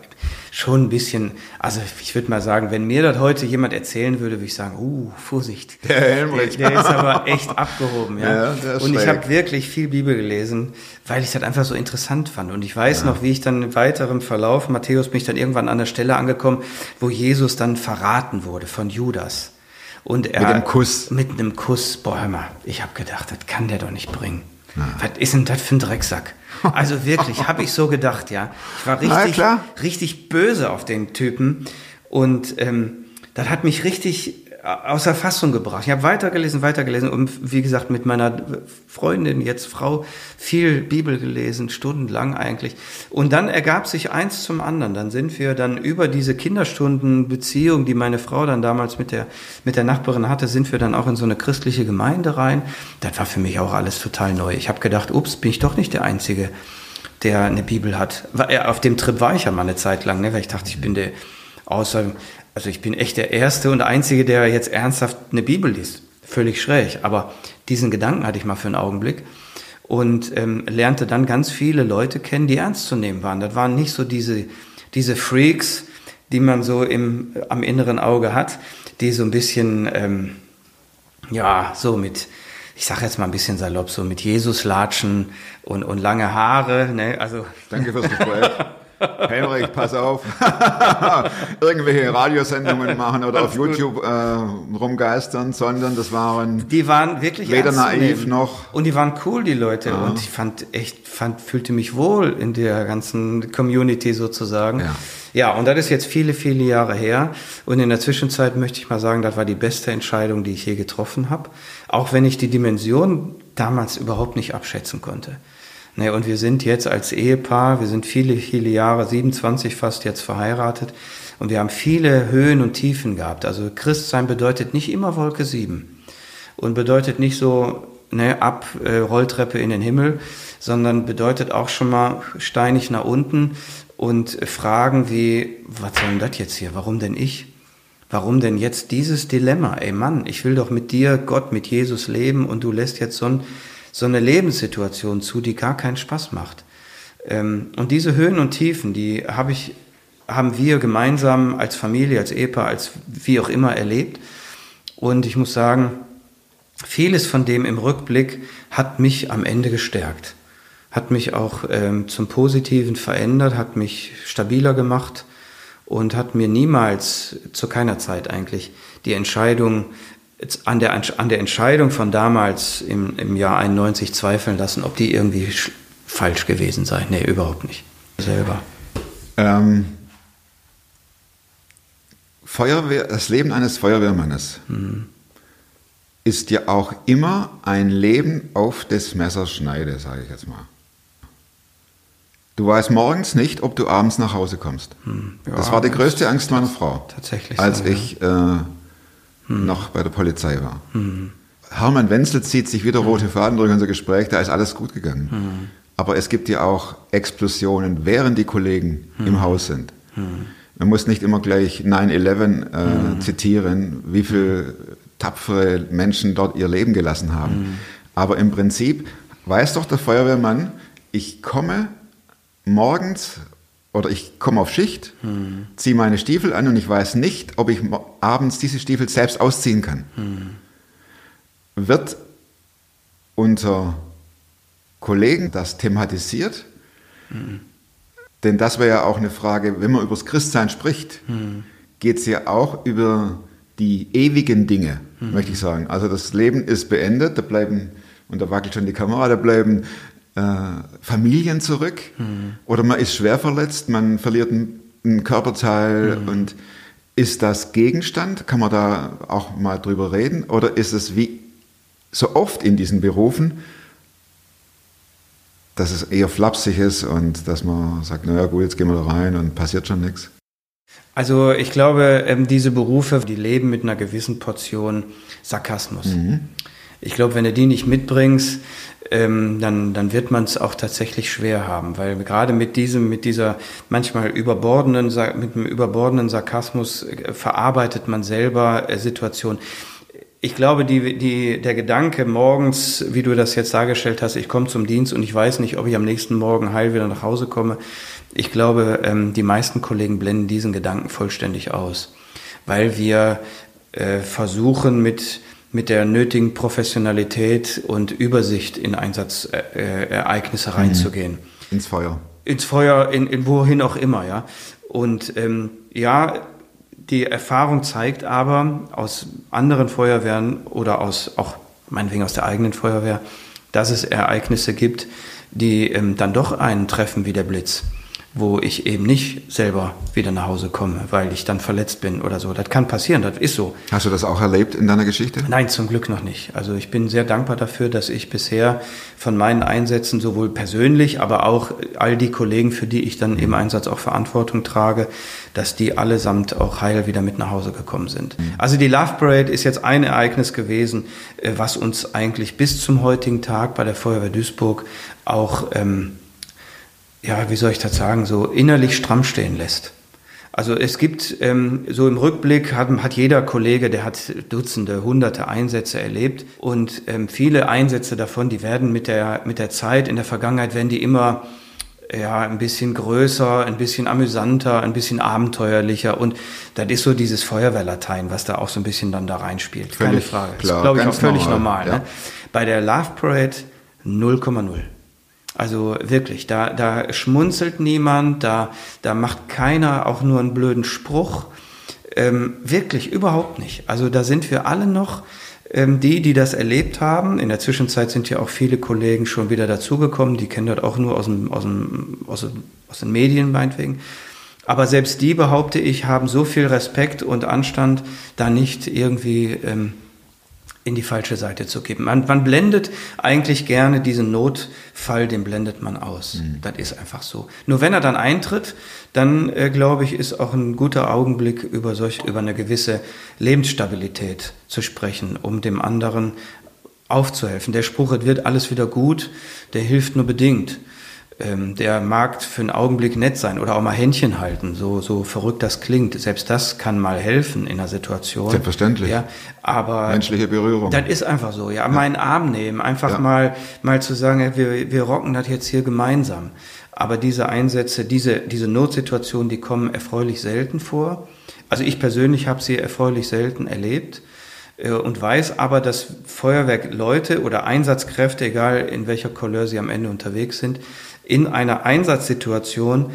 Speaker 7: schon ein bisschen, also ich würde mal sagen, wenn mir das heute jemand erzählen würde, würde ich sagen, uh, Vorsicht.
Speaker 1: Der Helmrich.
Speaker 7: Der, der ist aber echt abgehoben, ja.
Speaker 1: Ja,
Speaker 7: und ich habe wirklich viel Bibel gelesen, weil ich das einfach so interessant fand. Und ich weiß noch, wie ich dann im weiteren Verlauf, Matthäus bin ich dann irgendwann an der Stelle angekommen, wo Jesus dann verraten wurde von Judas. Und er,
Speaker 1: Mit dem Kuss.
Speaker 7: Mit einem Kuss. Mal, ich habe gedacht, das kann der doch nicht bringen. Was ist denn das für ein Drecksack? Also wirklich, habe ich so gedacht, ja. Ich war richtig, richtig böse auf den Typen und ähm, das hat mich richtig außer Fassung gebracht. Ich habe weitergelesen, weitergelesen und wie gesagt mit meiner Freundin, jetzt Frau, viel Bibel gelesen, stundenlang eigentlich. Und dann ergab sich eins zum anderen. Dann sind wir dann über diese Kinderstundenbeziehung, die meine Frau dann damals mit der, mit der Nachbarin hatte, sind wir dann auch in so eine christliche Gemeinde rein. Das war für mich auch alles total neu. Ich habe gedacht, ups, bin ich doch nicht der Einzige, der eine Bibel hat. Auf dem Trip war ich ja mal eine Zeit lang, ne, weil ich dachte, ich bin der, außer, also ich bin echt der Erste und Einzige, der jetzt ernsthaft eine Bibel liest. Völlig schräg. Aber diesen Gedanken hatte ich mal für einen Augenblick und ähm, lernte dann ganz viele Leute kennen, die ernst zu nehmen waren. Das waren nicht so diese, diese Freaks, die man so im, am inneren Auge hat, die so ein bisschen, ähm, ja, so mit, ich sag jetzt mal ein bisschen salopp, so mit Jesus latschen und, und lange Haare, ne, also
Speaker 1: Danke fürs Gespräch. Helmrich, pass auf. Irgendwelche Radiosendungen machen oder auf YouTube äh, rumgeistern, sondern das waren
Speaker 7: die waren wirklich
Speaker 1: Weder naiv noch-
Speaker 7: und die waren cool die Leute. Und ich fand echt fand fühlte mich wohl in der ganzen Community sozusagen.
Speaker 1: Ja.
Speaker 7: ja und das ist jetzt viele viele Jahre her. Und in der Zwischenzeit möchte ich mal sagen das war die beste Entscheidung die ich je getroffen habe. Auch wenn ich die Dimension damals überhaupt nicht abschätzen konnte Ne, und wir sind jetzt als Ehepaar, wir sind viele, viele Jahre, 27 fast jetzt verheiratet und wir haben viele Höhen und Tiefen gehabt. Also Christsein bedeutet nicht immer Wolke 7 und bedeutet nicht so ne, ab äh, Rolltreppe in den Himmel, sondern bedeutet auch schon mal steinig nach unten und Fragen wie, was soll denn das jetzt hier? Warum denn ich? Warum denn jetzt dieses Dilemma? Ey Mann, ich will doch mit dir, Gott, mit Jesus leben und du lässt jetzt so, ein, so eine Lebenssituation zu, die gar keinen Spaß macht. Ähm, und diese Höhen und Tiefen, die habe ich, haben wir gemeinsam als Familie, als Ehepaar, als wie auch immer erlebt. Und ich muss sagen, vieles von dem im Rückblick hat mich am Ende gestärkt, hat mich auch ähm, zum Positiven verändert, hat mich stabiler gemacht und hat mir niemals, zu keiner Zeit eigentlich, die Entscheidung, an der, an der Entscheidung von damals im, im Jahr 91 zweifeln lassen, ob die irgendwie sch- falsch gewesen sei. Nee, überhaupt nicht. Selber.
Speaker 1: ähm, Feuerwehr, das Leben eines Feuerwehrmannes ist ja auch immer ein Leben auf des Messers Schneide, sage ich jetzt mal. Du weißt morgens nicht, ob du abends nach Hause kommst.
Speaker 7: Ja,
Speaker 1: das war die größte Angst meiner Frau,
Speaker 7: tatsächlich
Speaker 1: als
Speaker 7: so, ja.
Speaker 1: ich äh, noch bei der Polizei war. Hermann Wenzel zieht sich wieder rote Faden durch unser Gespräch, da ist alles gut gegangen. Aber es gibt ja auch Explosionen, während die Kollegen im Haus sind. Man muss nicht immer gleich 9-11 äh, zitieren, wie viele tapfere Menschen dort ihr Leben gelassen haben. Aber im Prinzip weiß doch der Feuerwehrmann, ich komme morgens oder ich komme auf Schicht, ziehe meine Stiefel an und ich weiß nicht, ob ich abends diese Stiefel selbst ausziehen kann. Wird unter Kollegen das thematisiert? Denn das wäre ja auch eine Frage, wenn man über das Christsein spricht, geht es ja auch über die ewigen Dinge, möchte ich sagen. Also das Leben ist beendet, da bleiben, und da wackelt schon die Kamera, da bleiben äh, Familien zurück oder man ist schwer verletzt, man verliert ein, ein Körperteil und ist das Gegenstand? Kann man da auch mal drüber reden? Oder ist es wie so oft in diesen Berufen, dass es eher flapsig ist und dass man sagt, naja gut, jetzt gehen wir da rein und passiert schon nichts?
Speaker 7: Also ich glaube, ähm, diese Berufe, die leben mit einer gewissen Portion Sarkasmus. Ich glaube, wenn du die nicht mitbringst, ähm, dann, dann wird man es auch tatsächlich schwer haben, weil gerade mit diesem, mit dieser manchmal überbordenden, mit einem überbordenden Sarkasmus äh, verarbeitet man selber äh, Situationen. Ich glaube, die, die, der Gedanke morgens, wie du das jetzt dargestellt hast, ich komme zum Dienst und ich weiß nicht, ob ich am nächsten Morgen heil wieder nach Hause komme. Ich glaube, ähm, die meisten Kollegen blenden diesen Gedanken vollständig aus, weil wir äh, versuchen mit, mit der nötigen Professionalität und Übersicht in Einsatzereignisse reinzugehen
Speaker 1: Ins Feuer.
Speaker 7: ins Feuer, in, in wohin auch immer, ja. Und ähm, ja, die Erfahrung zeigt aber aus anderen Feuerwehren oder aus auch meinetwegen aus der eigenen Feuerwehr, dass es Ereignisse gibt, die ähm, dann doch einen treffen wie der Blitz, wo ich eben nicht selber wieder nach Hause komme, weil ich dann verletzt bin oder so. Das kann passieren, das ist so.
Speaker 1: Hast du das auch erlebt in deiner Geschichte?
Speaker 7: Nein, zum Glück noch nicht. Also ich bin sehr dankbar dafür, dass ich bisher von meinen Einsätzen sowohl persönlich, aber auch all die Kollegen, für die ich dann im Einsatz auch Verantwortung trage, dass die allesamt auch heil wieder mit nach Hause gekommen sind. Also die Love Parade ist jetzt ein Ereignis gewesen, äh, was uns eigentlich bis zum heutigen Tag bei der Feuerwehr Duisburg auch, ähm, ja, wie soll ich das sagen, so innerlich stramm stehen lässt. Also es gibt ähm, so im Rückblick hat, hat jeder Kollege, der hat Dutzende, Hunderte Einsätze erlebt und ähm, viele Einsätze davon, die werden mit der mit der Zeit in der Vergangenheit werden die immer ja ein bisschen größer, ein bisschen amüsanter, ein bisschen abenteuerlicher und das ist so dieses Feuerwehrlatein, was da auch so ein bisschen dann da reinspielt. Keine
Speaker 1: Völlig
Speaker 7: Frage.
Speaker 1: klar,
Speaker 7: das glaube ich auch völlig
Speaker 1: normal,
Speaker 7: normal.
Speaker 1: ja.
Speaker 7: ne? Bei der Love Parade 0,0. Also wirklich, da, da schmunzelt niemand, da, da macht keiner auch nur einen blöden Spruch. Ähm, wirklich, überhaupt nicht. Also da sind wir alle noch ähm, die, die das erlebt haben. In der Zwischenzeit sind ja auch viele Kollegen schon wieder dazugekommen, die kennen das auch nur aus, dem, aus, dem, aus, dem, aus den Medien meinetwegen. Aber selbst die, behaupte ich, haben so viel Respekt und Anstand, da nicht irgendwie ähm, in die falsche Seite zu kippen. Man, man blendet eigentlich gerne diesen Notfall, den blendet man aus. Das ist einfach so. Nur wenn er dann eintritt, dann äh, glaube ich, ist auch ein guter Augenblick über solch, über eine gewisse Lebensstabilität zu sprechen, um dem anderen aufzuhelfen. Der Spruch, es wird alles wieder gut, der hilft nur bedingt. Ähm, der mag für einen Augenblick nett sein oder auch mal Händchen halten, so, so verrückt das klingt. Selbst das kann mal helfen in einer Situation.
Speaker 1: Selbstverständlich.
Speaker 7: Ja, aber
Speaker 1: Menschliche Berührung.
Speaker 7: das ist einfach so, ja. Meinen Arm nehmen, einfach
Speaker 1: Ja.
Speaker 7: mal, mal zu sagen, ja, wir, wir rocken das jetzt hier gemeinsam. Aber diese Einsätze, diese, diese Notsituationen, die kommen erfreulich selten vor. Also ich persönlich habe sie erfreulich selten erlebt äh, und weiß aber, dass Feuerwehrleute oder Einsatzkräfte, egal in welcher Couleur sie am Ende unterwegs sind, in einer Einsatzsituation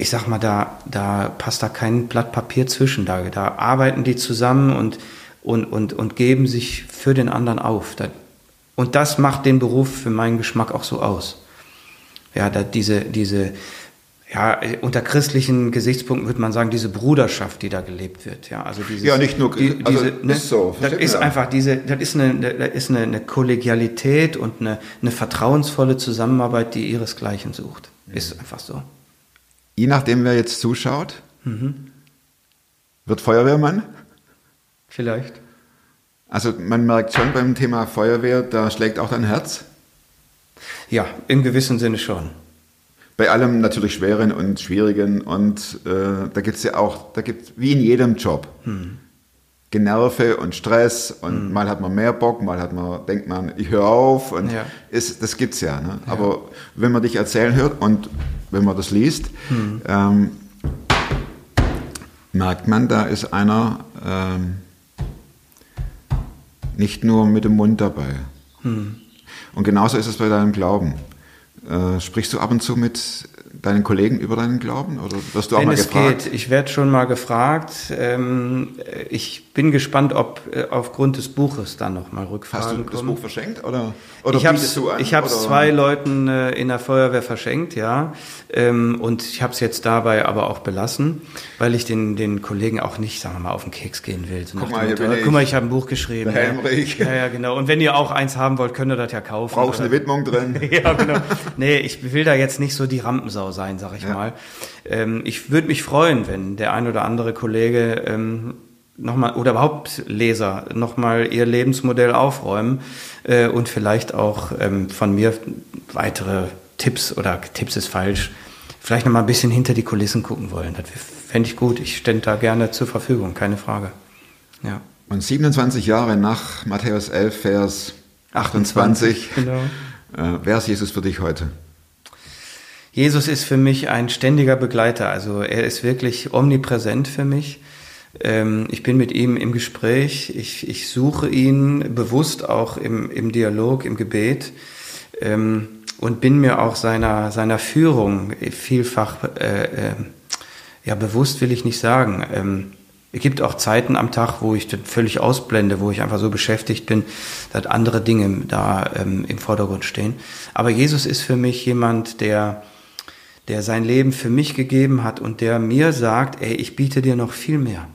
Speaker 7: ich sag mal, da, da passt da kein Blatt Papier zwischen. Da, da arbeiten die zusammen und, und, und, und geben sich für den anderen auf. Und das macht den Beruf für meinen Geschmack auch so aus. Ja, da diese, diese, ja, äh, unter christlichen Gesichtspunkten würde man sagen, diese Bruderschaft, die da gelebt wird. Ja, also dieses,
Speaker 1: Ja, nicht nur-
Speaker 7: die,
Speaker 1: also
Speaker 7: diese, ne,
Speaker 1: ist so,
Speaker 7: das ist
Speaker 1: ja.
Speaker 7: einfach diese, das ist eine, das ist eine, eine Kollegialität und eine, eine vertrauensvolle Zusammenarbeit, die ihresgleichen sucht. Ist einfach so.
Speaker 1: Je nachdem, wer jetzt zuschaut,
Speaker 7: Mhm.
Speaker 1: wird Feuerwehrmann.
Speaker 7: Vielleicht.
Speaker 1: Also man merkt schon beim Thema Feuerwehr, da schlägt auch dein Herz.
Speaker 7: Ja, im gewissen Sinne schon.
Speaker 1: Bei allem natürlich Schweren und Schwierigen und äh, da gibt es ja auch, da gibt wie in jedem Job, Generve und Stress und mal hat man mehr Bock, mal hat man, denkt man, ich höre auf und
Speaker 7: Ja.
Speaker 1: ist, das gibt's ja. Ne? Aber wenn man dich erzählen hört und wenn man das liest, ähm, merkt man, da ist einer ähm, nicht nur mit dem Mund dabei. Und genauso ist es bei deinem Glauben. Äh, sprichst du ab und zu mit deinen Kollegen über deinen Glauben oder wirst du auch
Speaker 7: Wenn
Speaker 1: mal
Speaker 7: es
Speaker 1: gefragt?
Speaker 7: geht. Ich werde schon mal gefragt. Ähm, ich bin gespannt, ob äh, aufgrund des Buches dann noch mal
Speaker 1: Hast
Speaker 7: Rückfragen
Speaker 1: du das
Speaker 7: kommen.
Speaker 1: Buch verschenkt oder, oder
Speaker 7: ich habe
Speaker 1: bietest du an?
Speaker 7: ich habe es zwei Leuten äh, in der Feuerwehr verschenkt, ja, ähm, und ich habe es jetzt dabei aber auch belassen, weil ich den den Kollegen auch nicht, sagen wir mal, auf den Keks gehen will. So
Speaker 1: Guck mal,
Speaker 7: Motto,
Speaker 1: bin ich.
Speaker 7: guck mal, ich habe ein Buch geschrieben.
Speaker 1: Der
Speaker 7: ja. Ja, ja, genau. Und wenn ihr auch eins haben wollt, könnt ihr das ja kaufen.
Speaker 1: Brauchst
Speaker 7: oder-
Speaker 1: eine Widmung drin?
Speaker 7: ja, genau. Nee, ich will da jetzt nicht so die Rampensau sein, sag ich
Speaker 1: Ja.
Speaker 7: mal. Ähm, ich würde mich freuen, wenn der ein oder andere Kollege ähm, nochmal oder überhaupt Leser nochmal ihr Lebensmodell aufräumen äh, und vielleicht auch ähm, von mir weitere Tipps oder Tipps ist falsch, vielleicht nochmal ein bisschen hinter die Kulissen gucken wollen. Das fände ich gut. Ich stände da gerne zur Verfügung, keine Frage. Ja.
Speaker 1: Und 27 Jahre nach Matthäus 11, Vers 28,
Speaker 7: Genau.
Speaker 1: äh, wer ist Jesus für dich heute?
Speaker 7: Jesus ist für mich ein ständiger Begleiter. Also er ist wirklich omnipräsent für mich. Ähm, ich bin mit ihm im Gespräch. Ich, ich suche ihn bewusst auch im, im Dialog, im Gebet. Ähm, und bin mir auch seiner, seiner Führung vielfach, äh, äh, ja, bewusst will ich nicht sagen. Ähm, es gibt auch Zeiten am Tag, wo ich das völlig ausblende, wo ich einfach so beschäftigt bin, dass andere Dinge da ähm, im Vordergrund stehen. Aber Jesus ist für mich jemand, der, der sein Leben für mich gegeben hat und der mir sagt, ey, ich biete dir noch viel mehr.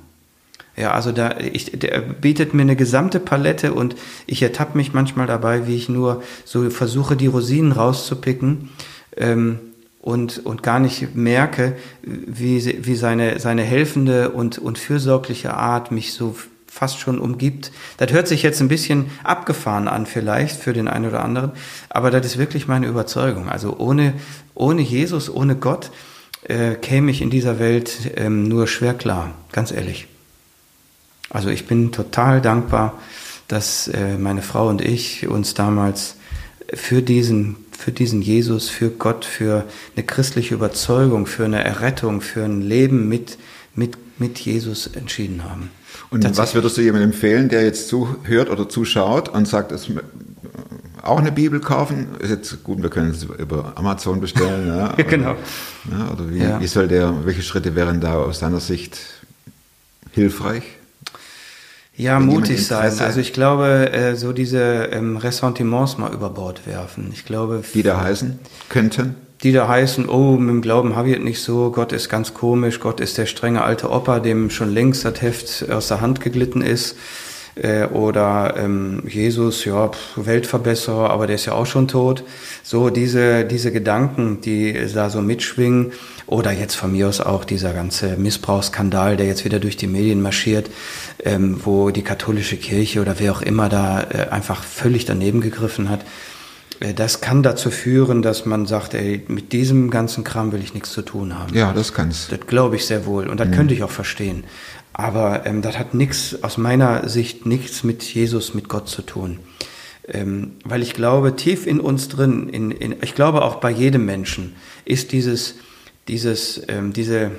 Speaker 7: Ja, also da, ich, der bietet mir eine gesamte Palette und ich ertappe mich manchmal dabei, wie ich nur so versuche, die Rosinen rauszupicken ähm, und, und gar nicht merke, wie, wie seine, seine helfende und, und fürsorgliche Art mich so fast schon umgibt. Das hört sich jetzt ein bisschen abgefahren an vielleicht für den einen oder anderen, aber das ist wirklich meine Überzeugung. Also ohne, ohne Jesus, ohne Gott äh, käme ich in dieser Welt ähm, nur schwer klar, ganz ehrlich. Also ich bin total dankbar, dass äh, meine Frau und ich uns damals für diesen, für diesen Jesus, für Gott, für eine christliche Überzeugung, für eine Errettung, für ein Leben mit, mit, mit Jesus entschieden haben.
Speaker 1: Und was würdest du jemandem empfehlen, der jetzt zuhört oder zuschaut und sagt, es auch eine Bibel kaufen? Ist jetzt gut, wir können es über Amazon bestellen. Ja,
Speaker 7: Ja, genau.
Speaker 1: Ja, oder wie,
Speaker 7: Ja.
Speaker 1: wie soll der, welche Schritte wären da aus deiner Sicht hilfreich?
Speaker 7: Ja, mutig sein. Also ich glaube, äh, so diese ähm, Ressentiments mal über Bord werfen. Ich glaube,
Speaker 1: Die da heißen könnten?
Speaker 7: die da heißen, oh, mit dem Glauben habe ich es nicht so, Gott ist ganz komisch, Gott ist der strenge alte Opa, dem schon längst das Heft aus der Hand geglitten ist. Äh, oder ähm, Jesus, ja, pf, Weltverbesserer, aber der ist ja auch schon tot. So diese, diese Gedanken, die da so mitschwingen. Oder jetzt von mir aus auch dieser ganze Missbrauchsskandal, der jetzt wieder durch die Medien marschiert, ähm, wo die katholische Kirche oder wer auch immer da äh, einfach völlig daneben gegriffen hat. Äh, Das kann dazu führen, dass man sagt, ey, mit diesem ganzen Kram will ich nichts zu tun haben.
Speaker 1: Ja, das kann's.
Speaker 7: Das glaube ich sehr wohl und das könnte ich auch verstehen. Aber ähm, das hat nichts, aus meiner Sicht, nichts mit Jesus, mit Gott zu tun. Ähm, weil ich glaube, tief in uns drin, in, in, ich glaube auch bei jedem Menschen, ist dieses, dieses, ähm, diese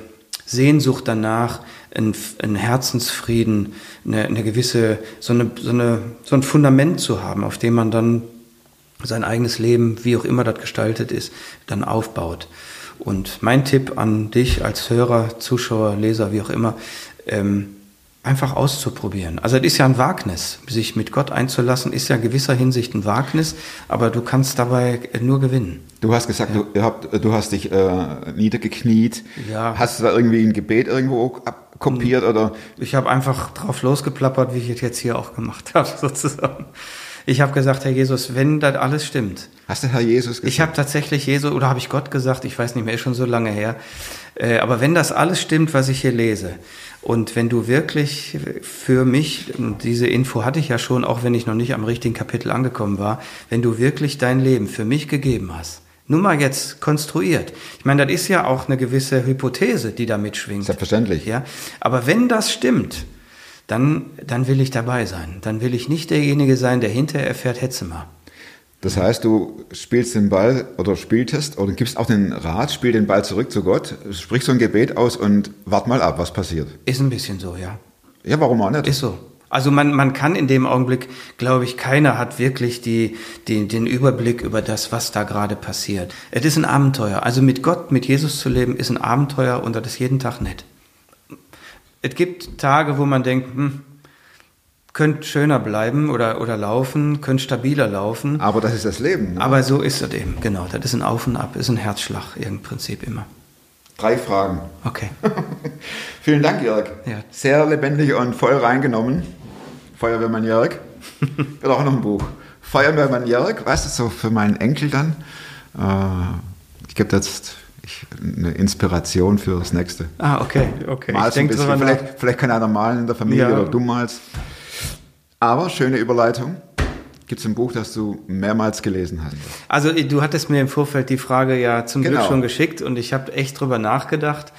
Speaker 7: Sehnsucht danach, ein, ein Herzensfrieden, eine, eine gewisse, so, eine, so, eine, so ein Fundament zu haben, auf dem man dann sein eigenes Leben, wie auch immer das gestaltet ist, dann aufbaut. Und mein Tipp an dich als Hörer, Zuschauer, Leser, wie auch immer, ähm, einfach auszuprobieren. Also es ist ja ein Wagnis, sich mit Gott einzulassen, ist ja in gewisser Hinsicht ein Wagnis, aber du kannst dabei nur gewinnen.
Speaker 1: Du hast gesagt, du, ihr habt, du hast dich äh, niedergekniet.
Speaker 7: Ja.
Speaker 1: Hast du da irgendwie ein Gebet irgendwo abkopiert oder?
Speaker 7: Ich habe einfach drauf losgeplappert, wie ich es jetzt hier auch gemacht habe, sozusagen. Ich habe gesagt, Herr Jesus, wenn das alles stimmt,
Speaker 1: Hast du Herr Jesus gesagt?
Speaker 7: Ich habe tatsächlich Jesus, oder habe ich Gott gesagt, ich weiß nicht mehr, ist schon so lange her. Äh, aber wenn das alles stimmt, was ich hier lese, und wenn du wirklich für mich, und diese Info hatte ich ja schon, auch wenn ich noch nicht am richtigen Kapitel angekommen war, wenn du wirklich dein Leben für mich gegeben hast, nur mal jetzt konstruiert. Ich meine, das ist ja auch eine gewisse Hypothese, die da mitschwingt.
Speaker 1: Selbstverständlich.
Speaker 7: Ja, aber wenn das stimmt, dann, dann will ich dabei sein. Dann will ich nicht derjenige sein, der hinterher erfährt, hetze mal.
Speaker 1: Das heißt, du spielst den Ball oder spieltest oder gibst auch den Rat, spiel den Ball zurück zu Gott, sprich so ein Gebet aus und wart mal ab, was passiert.
Speaker 7: Ist ein bisschen so, ja.
Speaker 1: Ja, warum auch nicht?
Speaker 7: Ist so. Also man, man kann in dem Augenblick, glaube ich, keiner hat wirklich die, die, den Überblick über das, was da gerade passiert. Es ist ein Abenteuer. Also mit Gott, mit Jesus zu leben, ist ein Abenteuer und das ist jeden Tag nett. Es gibt Tage, wo man denkt, hm, könnte schöner bleiben oder, oder laufen, könnte stabiler laufen.
Speaker 1: Aber das ist das Leben. Ne?
Speaker 7: Aber so ist es eben, genau. Das ist ein Auf und Ab, ist ein Herzschlag im Prinzip immer.
Speaker 1: Drei Fragen.
Speaker 7: Okay.
Speaker 1: Vielen Dank, Jörg.
Speaker 7: Ja.
Speaker 1: Sehr lebendig und voll reingenommen. Feuerwehrmann Jörg. Wird auch noch ein Buch. Feuerwehrmann Jörg, weißt du, so für meinen Enkel dann. Äh, ich gebe jetzt ich, eine Inspiration für das nächste.
Speaker 7: Ah, okay, okay.
Speaker 1: Malst
Speaker 7: ich
Speaker 1: ein bisschen. Vielleicht, vielleicht kann einer malen in der Familie
Speaker 7: Ja.
Speaker 1: oder du malst. Aber schöne Überleitung. Gibt es ein Buch, das du mehrmals gelesen hast?
Speaker 7: Also du hattest mir im Vorfeld die Frage ja zum
Speaker 1: Genau.
Speaker 7: Glück schon geschickt und ich habe echt drüber nachgedacht.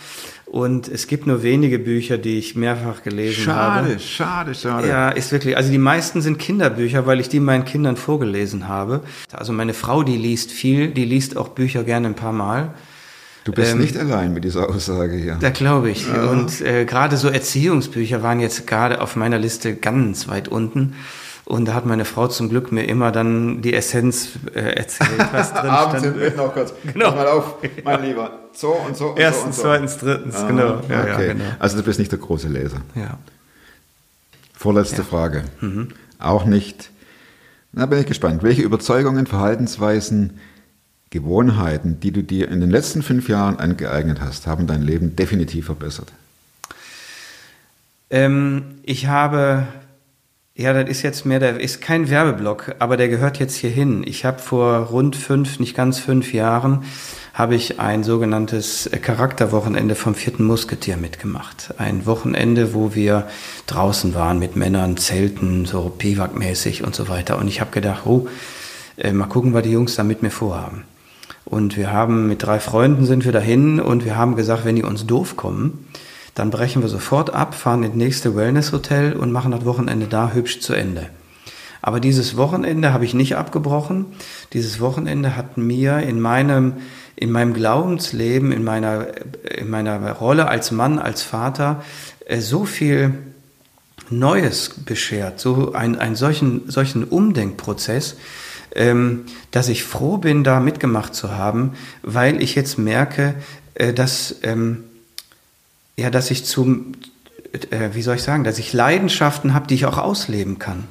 Speaker 7: Und es gibt nur wenige Bücher, die ich mehrfach gelesen habe.
Speaker 1: Schade, schade, schade.
Speaker 7: Ja, ist wirklich. Also die meisten sind Kinderbücher, weil ich die meinen Kindern vorgelesen habe. Also meine Frau, die liest viel, die liest auch Bücher gerne ein paar Mal.
Speaker 1: Du bist
Speaker 7: Ähm,
Speaker 1: nicht allein mit dieser Aussage hier.
Speaker 7: Da glaube ich. Und äh, gerade so Erziehungsbücher waren jetzt gerade auf meiner Liste ganz weit unten. Und da hat meine Frau zum Glück mir immer dann die Essenz äh, erzählt, was drin
Speaker 1: Abends
Speaker 7: stand.
Speaker 1: hinten noch kurz.
Speaker 7: Genau.
Speaker 1: Pass mal auf, mein Lieber. So und so und
Speaker 7: Erstens,
Speaker 1: so so.
Speaker 7: zweitens, drittens,
Speaker 1: Ah,
Speaker 7: genau. Ja, ja,
Speaker 1: okay.
Speaker 7: genau.
Speaker 1: Also du bist nicht der große Leser.
Speaker 7: Ja.
Speaker 1: Vorletzte Frage. Auch nicht. Da bin ich gespannt. Welche Überzeugungen, Verhaltensweisen, Gewohnheiten, die du dir in den letzten fünf Jahren angeeignet hast, haben dein Leben definitiv verbessert?
Speaker 7: Ähm, ich habe, ja, das ist jetzt mehr, der ist kein Werbeblock, aber der gehört jetzt hier hin. Ich habe vor rund fünf, nicht ganz fünf Jahren, habe ich ein sogenanntes Charakterwochenende vom vierten Musketier mitgemacht. Ein Wochenende, wo wir draußen waren mit Männern, Zelten, so Biwakmäßig und so weiter. Und ich habe gedacht, oh, äh, mal gucken, was die Jungs da mit mir vorhaben. Und wir haben mit drei Freunden sind wir dahin und wir haben gesagt, wenn die uns doof kommen, dann brechen wir sofort ab, fahren ins nächste Wellness-Hotel und machen das Wochenende da hübsch zu Ende. Aber dieses Wochenende habe ich nicht abgebrochen. Dieses Wochenende hat mir in meinem, in meinem Glaubensleben, in meiner, in meiner Rolle als Mann, als Vater, äh, so viel Neues beschert, so ein, einen solchen, solchen Umdenkprozess, ähm, dass ich froh bin, da mitgemacht zu haben, weil ich jetzt merke, äh, dass, ähm, ja, dass ich zum, äh, wie soll ich sagen, dass ich Leidenschaften habe, die ich auch ausleben kann.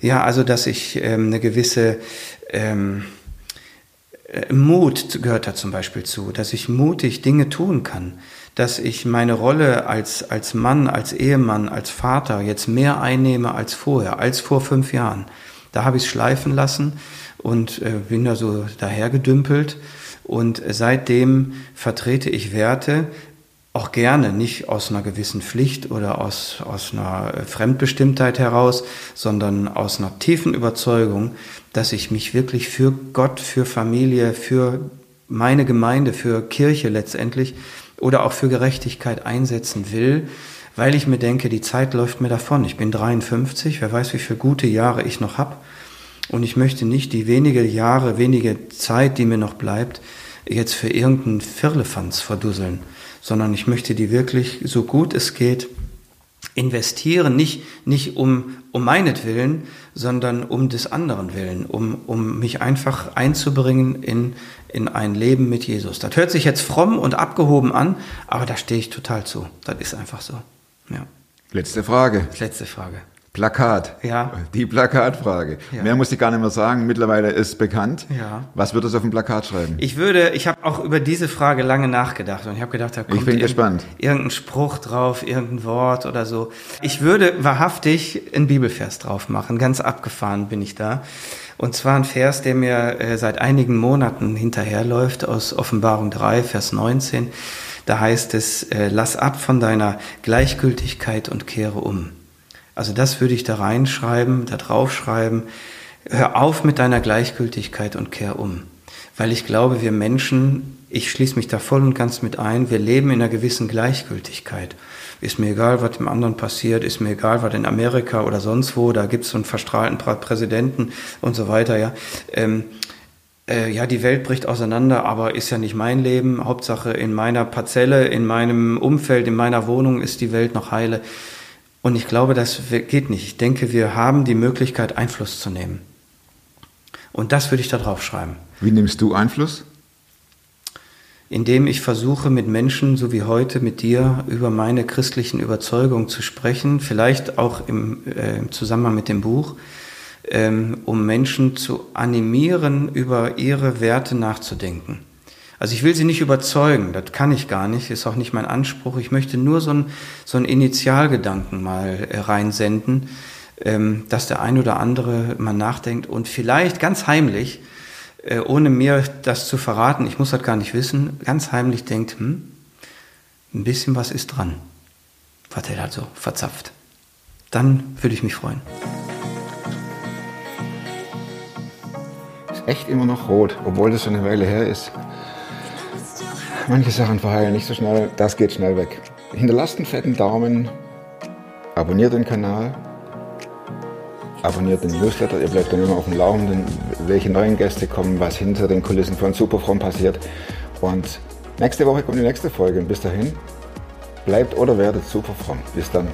Speaker 7: Ja, also dass ich ähm, eine gewisse ähm, äh, Mut gehört da zum Beispiel zu, dass ich mutig Dinge tun kann, dass ich meine Rolle als, als Mann, als Ehemann, als Vater jetzt mehr einnehme als vorher, als vor fünf Jahren. Da habe ich es schleifen lassen und äh, bin da so dahergedümpelt und seitdem vertrete ich Werte, auch gerne, nicht aus einer gewissen Pflicht oder aus, aus einer Fremdbestimmtheit heraus, sondern aus einer tiefen Überzeugung, dass ich mich wirklich für Gott, für Familie, für meine Gemeinde, für Kirche letztendlich oder auch für Gerechtigkeit einsetzen will, weil ich mir denke, die Zeit läuft mir davon. Ich bin 53, wer weiß, wie viele gute Jahre ich noch habe. Und ich möchte nicht die wenige Jahre, wenige Zeit, die mir noch bleibt, jetzt für irgendeinen Firlefanz verdusseln, sondern ich möchte die wirklich, so gut es geht, investieren, nicht, nicht um, um meinetwillen, sondern um des anderen willen, um, um mich einfach einzubringen in, in ein Leben mit Jesus. Das hört sich jetzt fromm und abgehoben an, aber da stehe ich total zu. Das ist einfach so. Ja.
Speaker 1: Letzte Frage.
Speaker 7: Letzte Frage.
Speaker 1: Plakat.
Speaker 7: Ja.
Speaker 1: Die Plakatfrage.
Speaker 7: Ja.
Speaker 1: Mehr muss ich gar nicht mehr sagen. Mittlerweile ist bekannt.
Speaker 7: Ja.
Speaker 1: Was wird es auf dem Plakat schreiben?
Speaker 7: Ich würde, ich habe auch über diese Frage lange nachgedacht und ich habe gedacht, da kommt
Speaker 1: bin
Speaker 7: irgend-
Speaker 1: gespannt.
Speaker 7: irgendein Spruch drauf, irgendein Wort oder so. Ich würde wahrhaftig einen Bibelvers drauf machen. Ganz abgefahren bin ich da. Und zwar ein Vers, der mir äh, seit einigen Monaten hinterherläuft aus Offenbarung 3, Vers 19. Da heißt es, äh, lass ab von deiner Gleichgültigkeit und kehre um. Also das würde ich da reinschreiben, da draufschreiben. Hör auf mit deiner Gleichgültigkeit und kehr um. Weil ich glaube, wir Menschen, ich schließe mich da voll und ganz mit ein, wir leben in einer gewissen Gleichgültigkeit. ist mir egal, was dem anderen passiert, ist mir egal, was in Amerika oder sonst wo, da gibt es so einen verstrahlten Präsidenten und so weiter, ja. Ähm, äh, ja, die Welt bricht auseinander, aber ist ja nicht mein Leben. Hauptsache in meiner Parzelle, in meinem Umfeld, in meiner Wohnung ist die Welt noch heile. Und ich glaube, das geht nicht. Ich denke, wir haben die Möglichkeit, Einfluss zu nehmen. Und das würde ich da drauf schreiben.
Speaker 1: Wie nimmst du Einfluss?
Speaker 7: Indem ich versuche, mit Menschen, so wie heute mit dir, über meine christlichen Überzeugungen zu sprechen, vielleicht auch im, äh, im Zusammenhang mit dem Buch, ähm, um Menschen zu animieren, über ihre Werte nachzudenken. Also ich will sie nicht überzeugen, das kann ich gar nicht, ist auch nicht mein Anspruch. Ich möchte nur so einen so Initialgedanken mal äh, reinsenden, ähm, dass der ein oder andere mal nachdenkt und vielleicht ganz heimlich, äh, ohne mir das zu verraten, ich muss das gar nicht wissen, ganz heimlich denkt, hm, ein bisschen was ist dran, was er da so verzapft. Dann würde ich mich freuen.
Speaker 1: Ist echt immer noch rot, obwohl das schon eine Weile her ist. Manche Sachen verheilen nicht so schnell, das geht schnell weg. Hinterlasst einen fetten Daumen, abonniert den Kanal, abonniert den Newsletter, ihr bleibt dann immer auf dem Laufenden, welche neuen Gäste kommen, was hinter den Kulissen von Superfrom passiert. Und nächste Woche kommt die nächste Folge und bis dahin, bleibt oder werdet superfromm. Bis dann.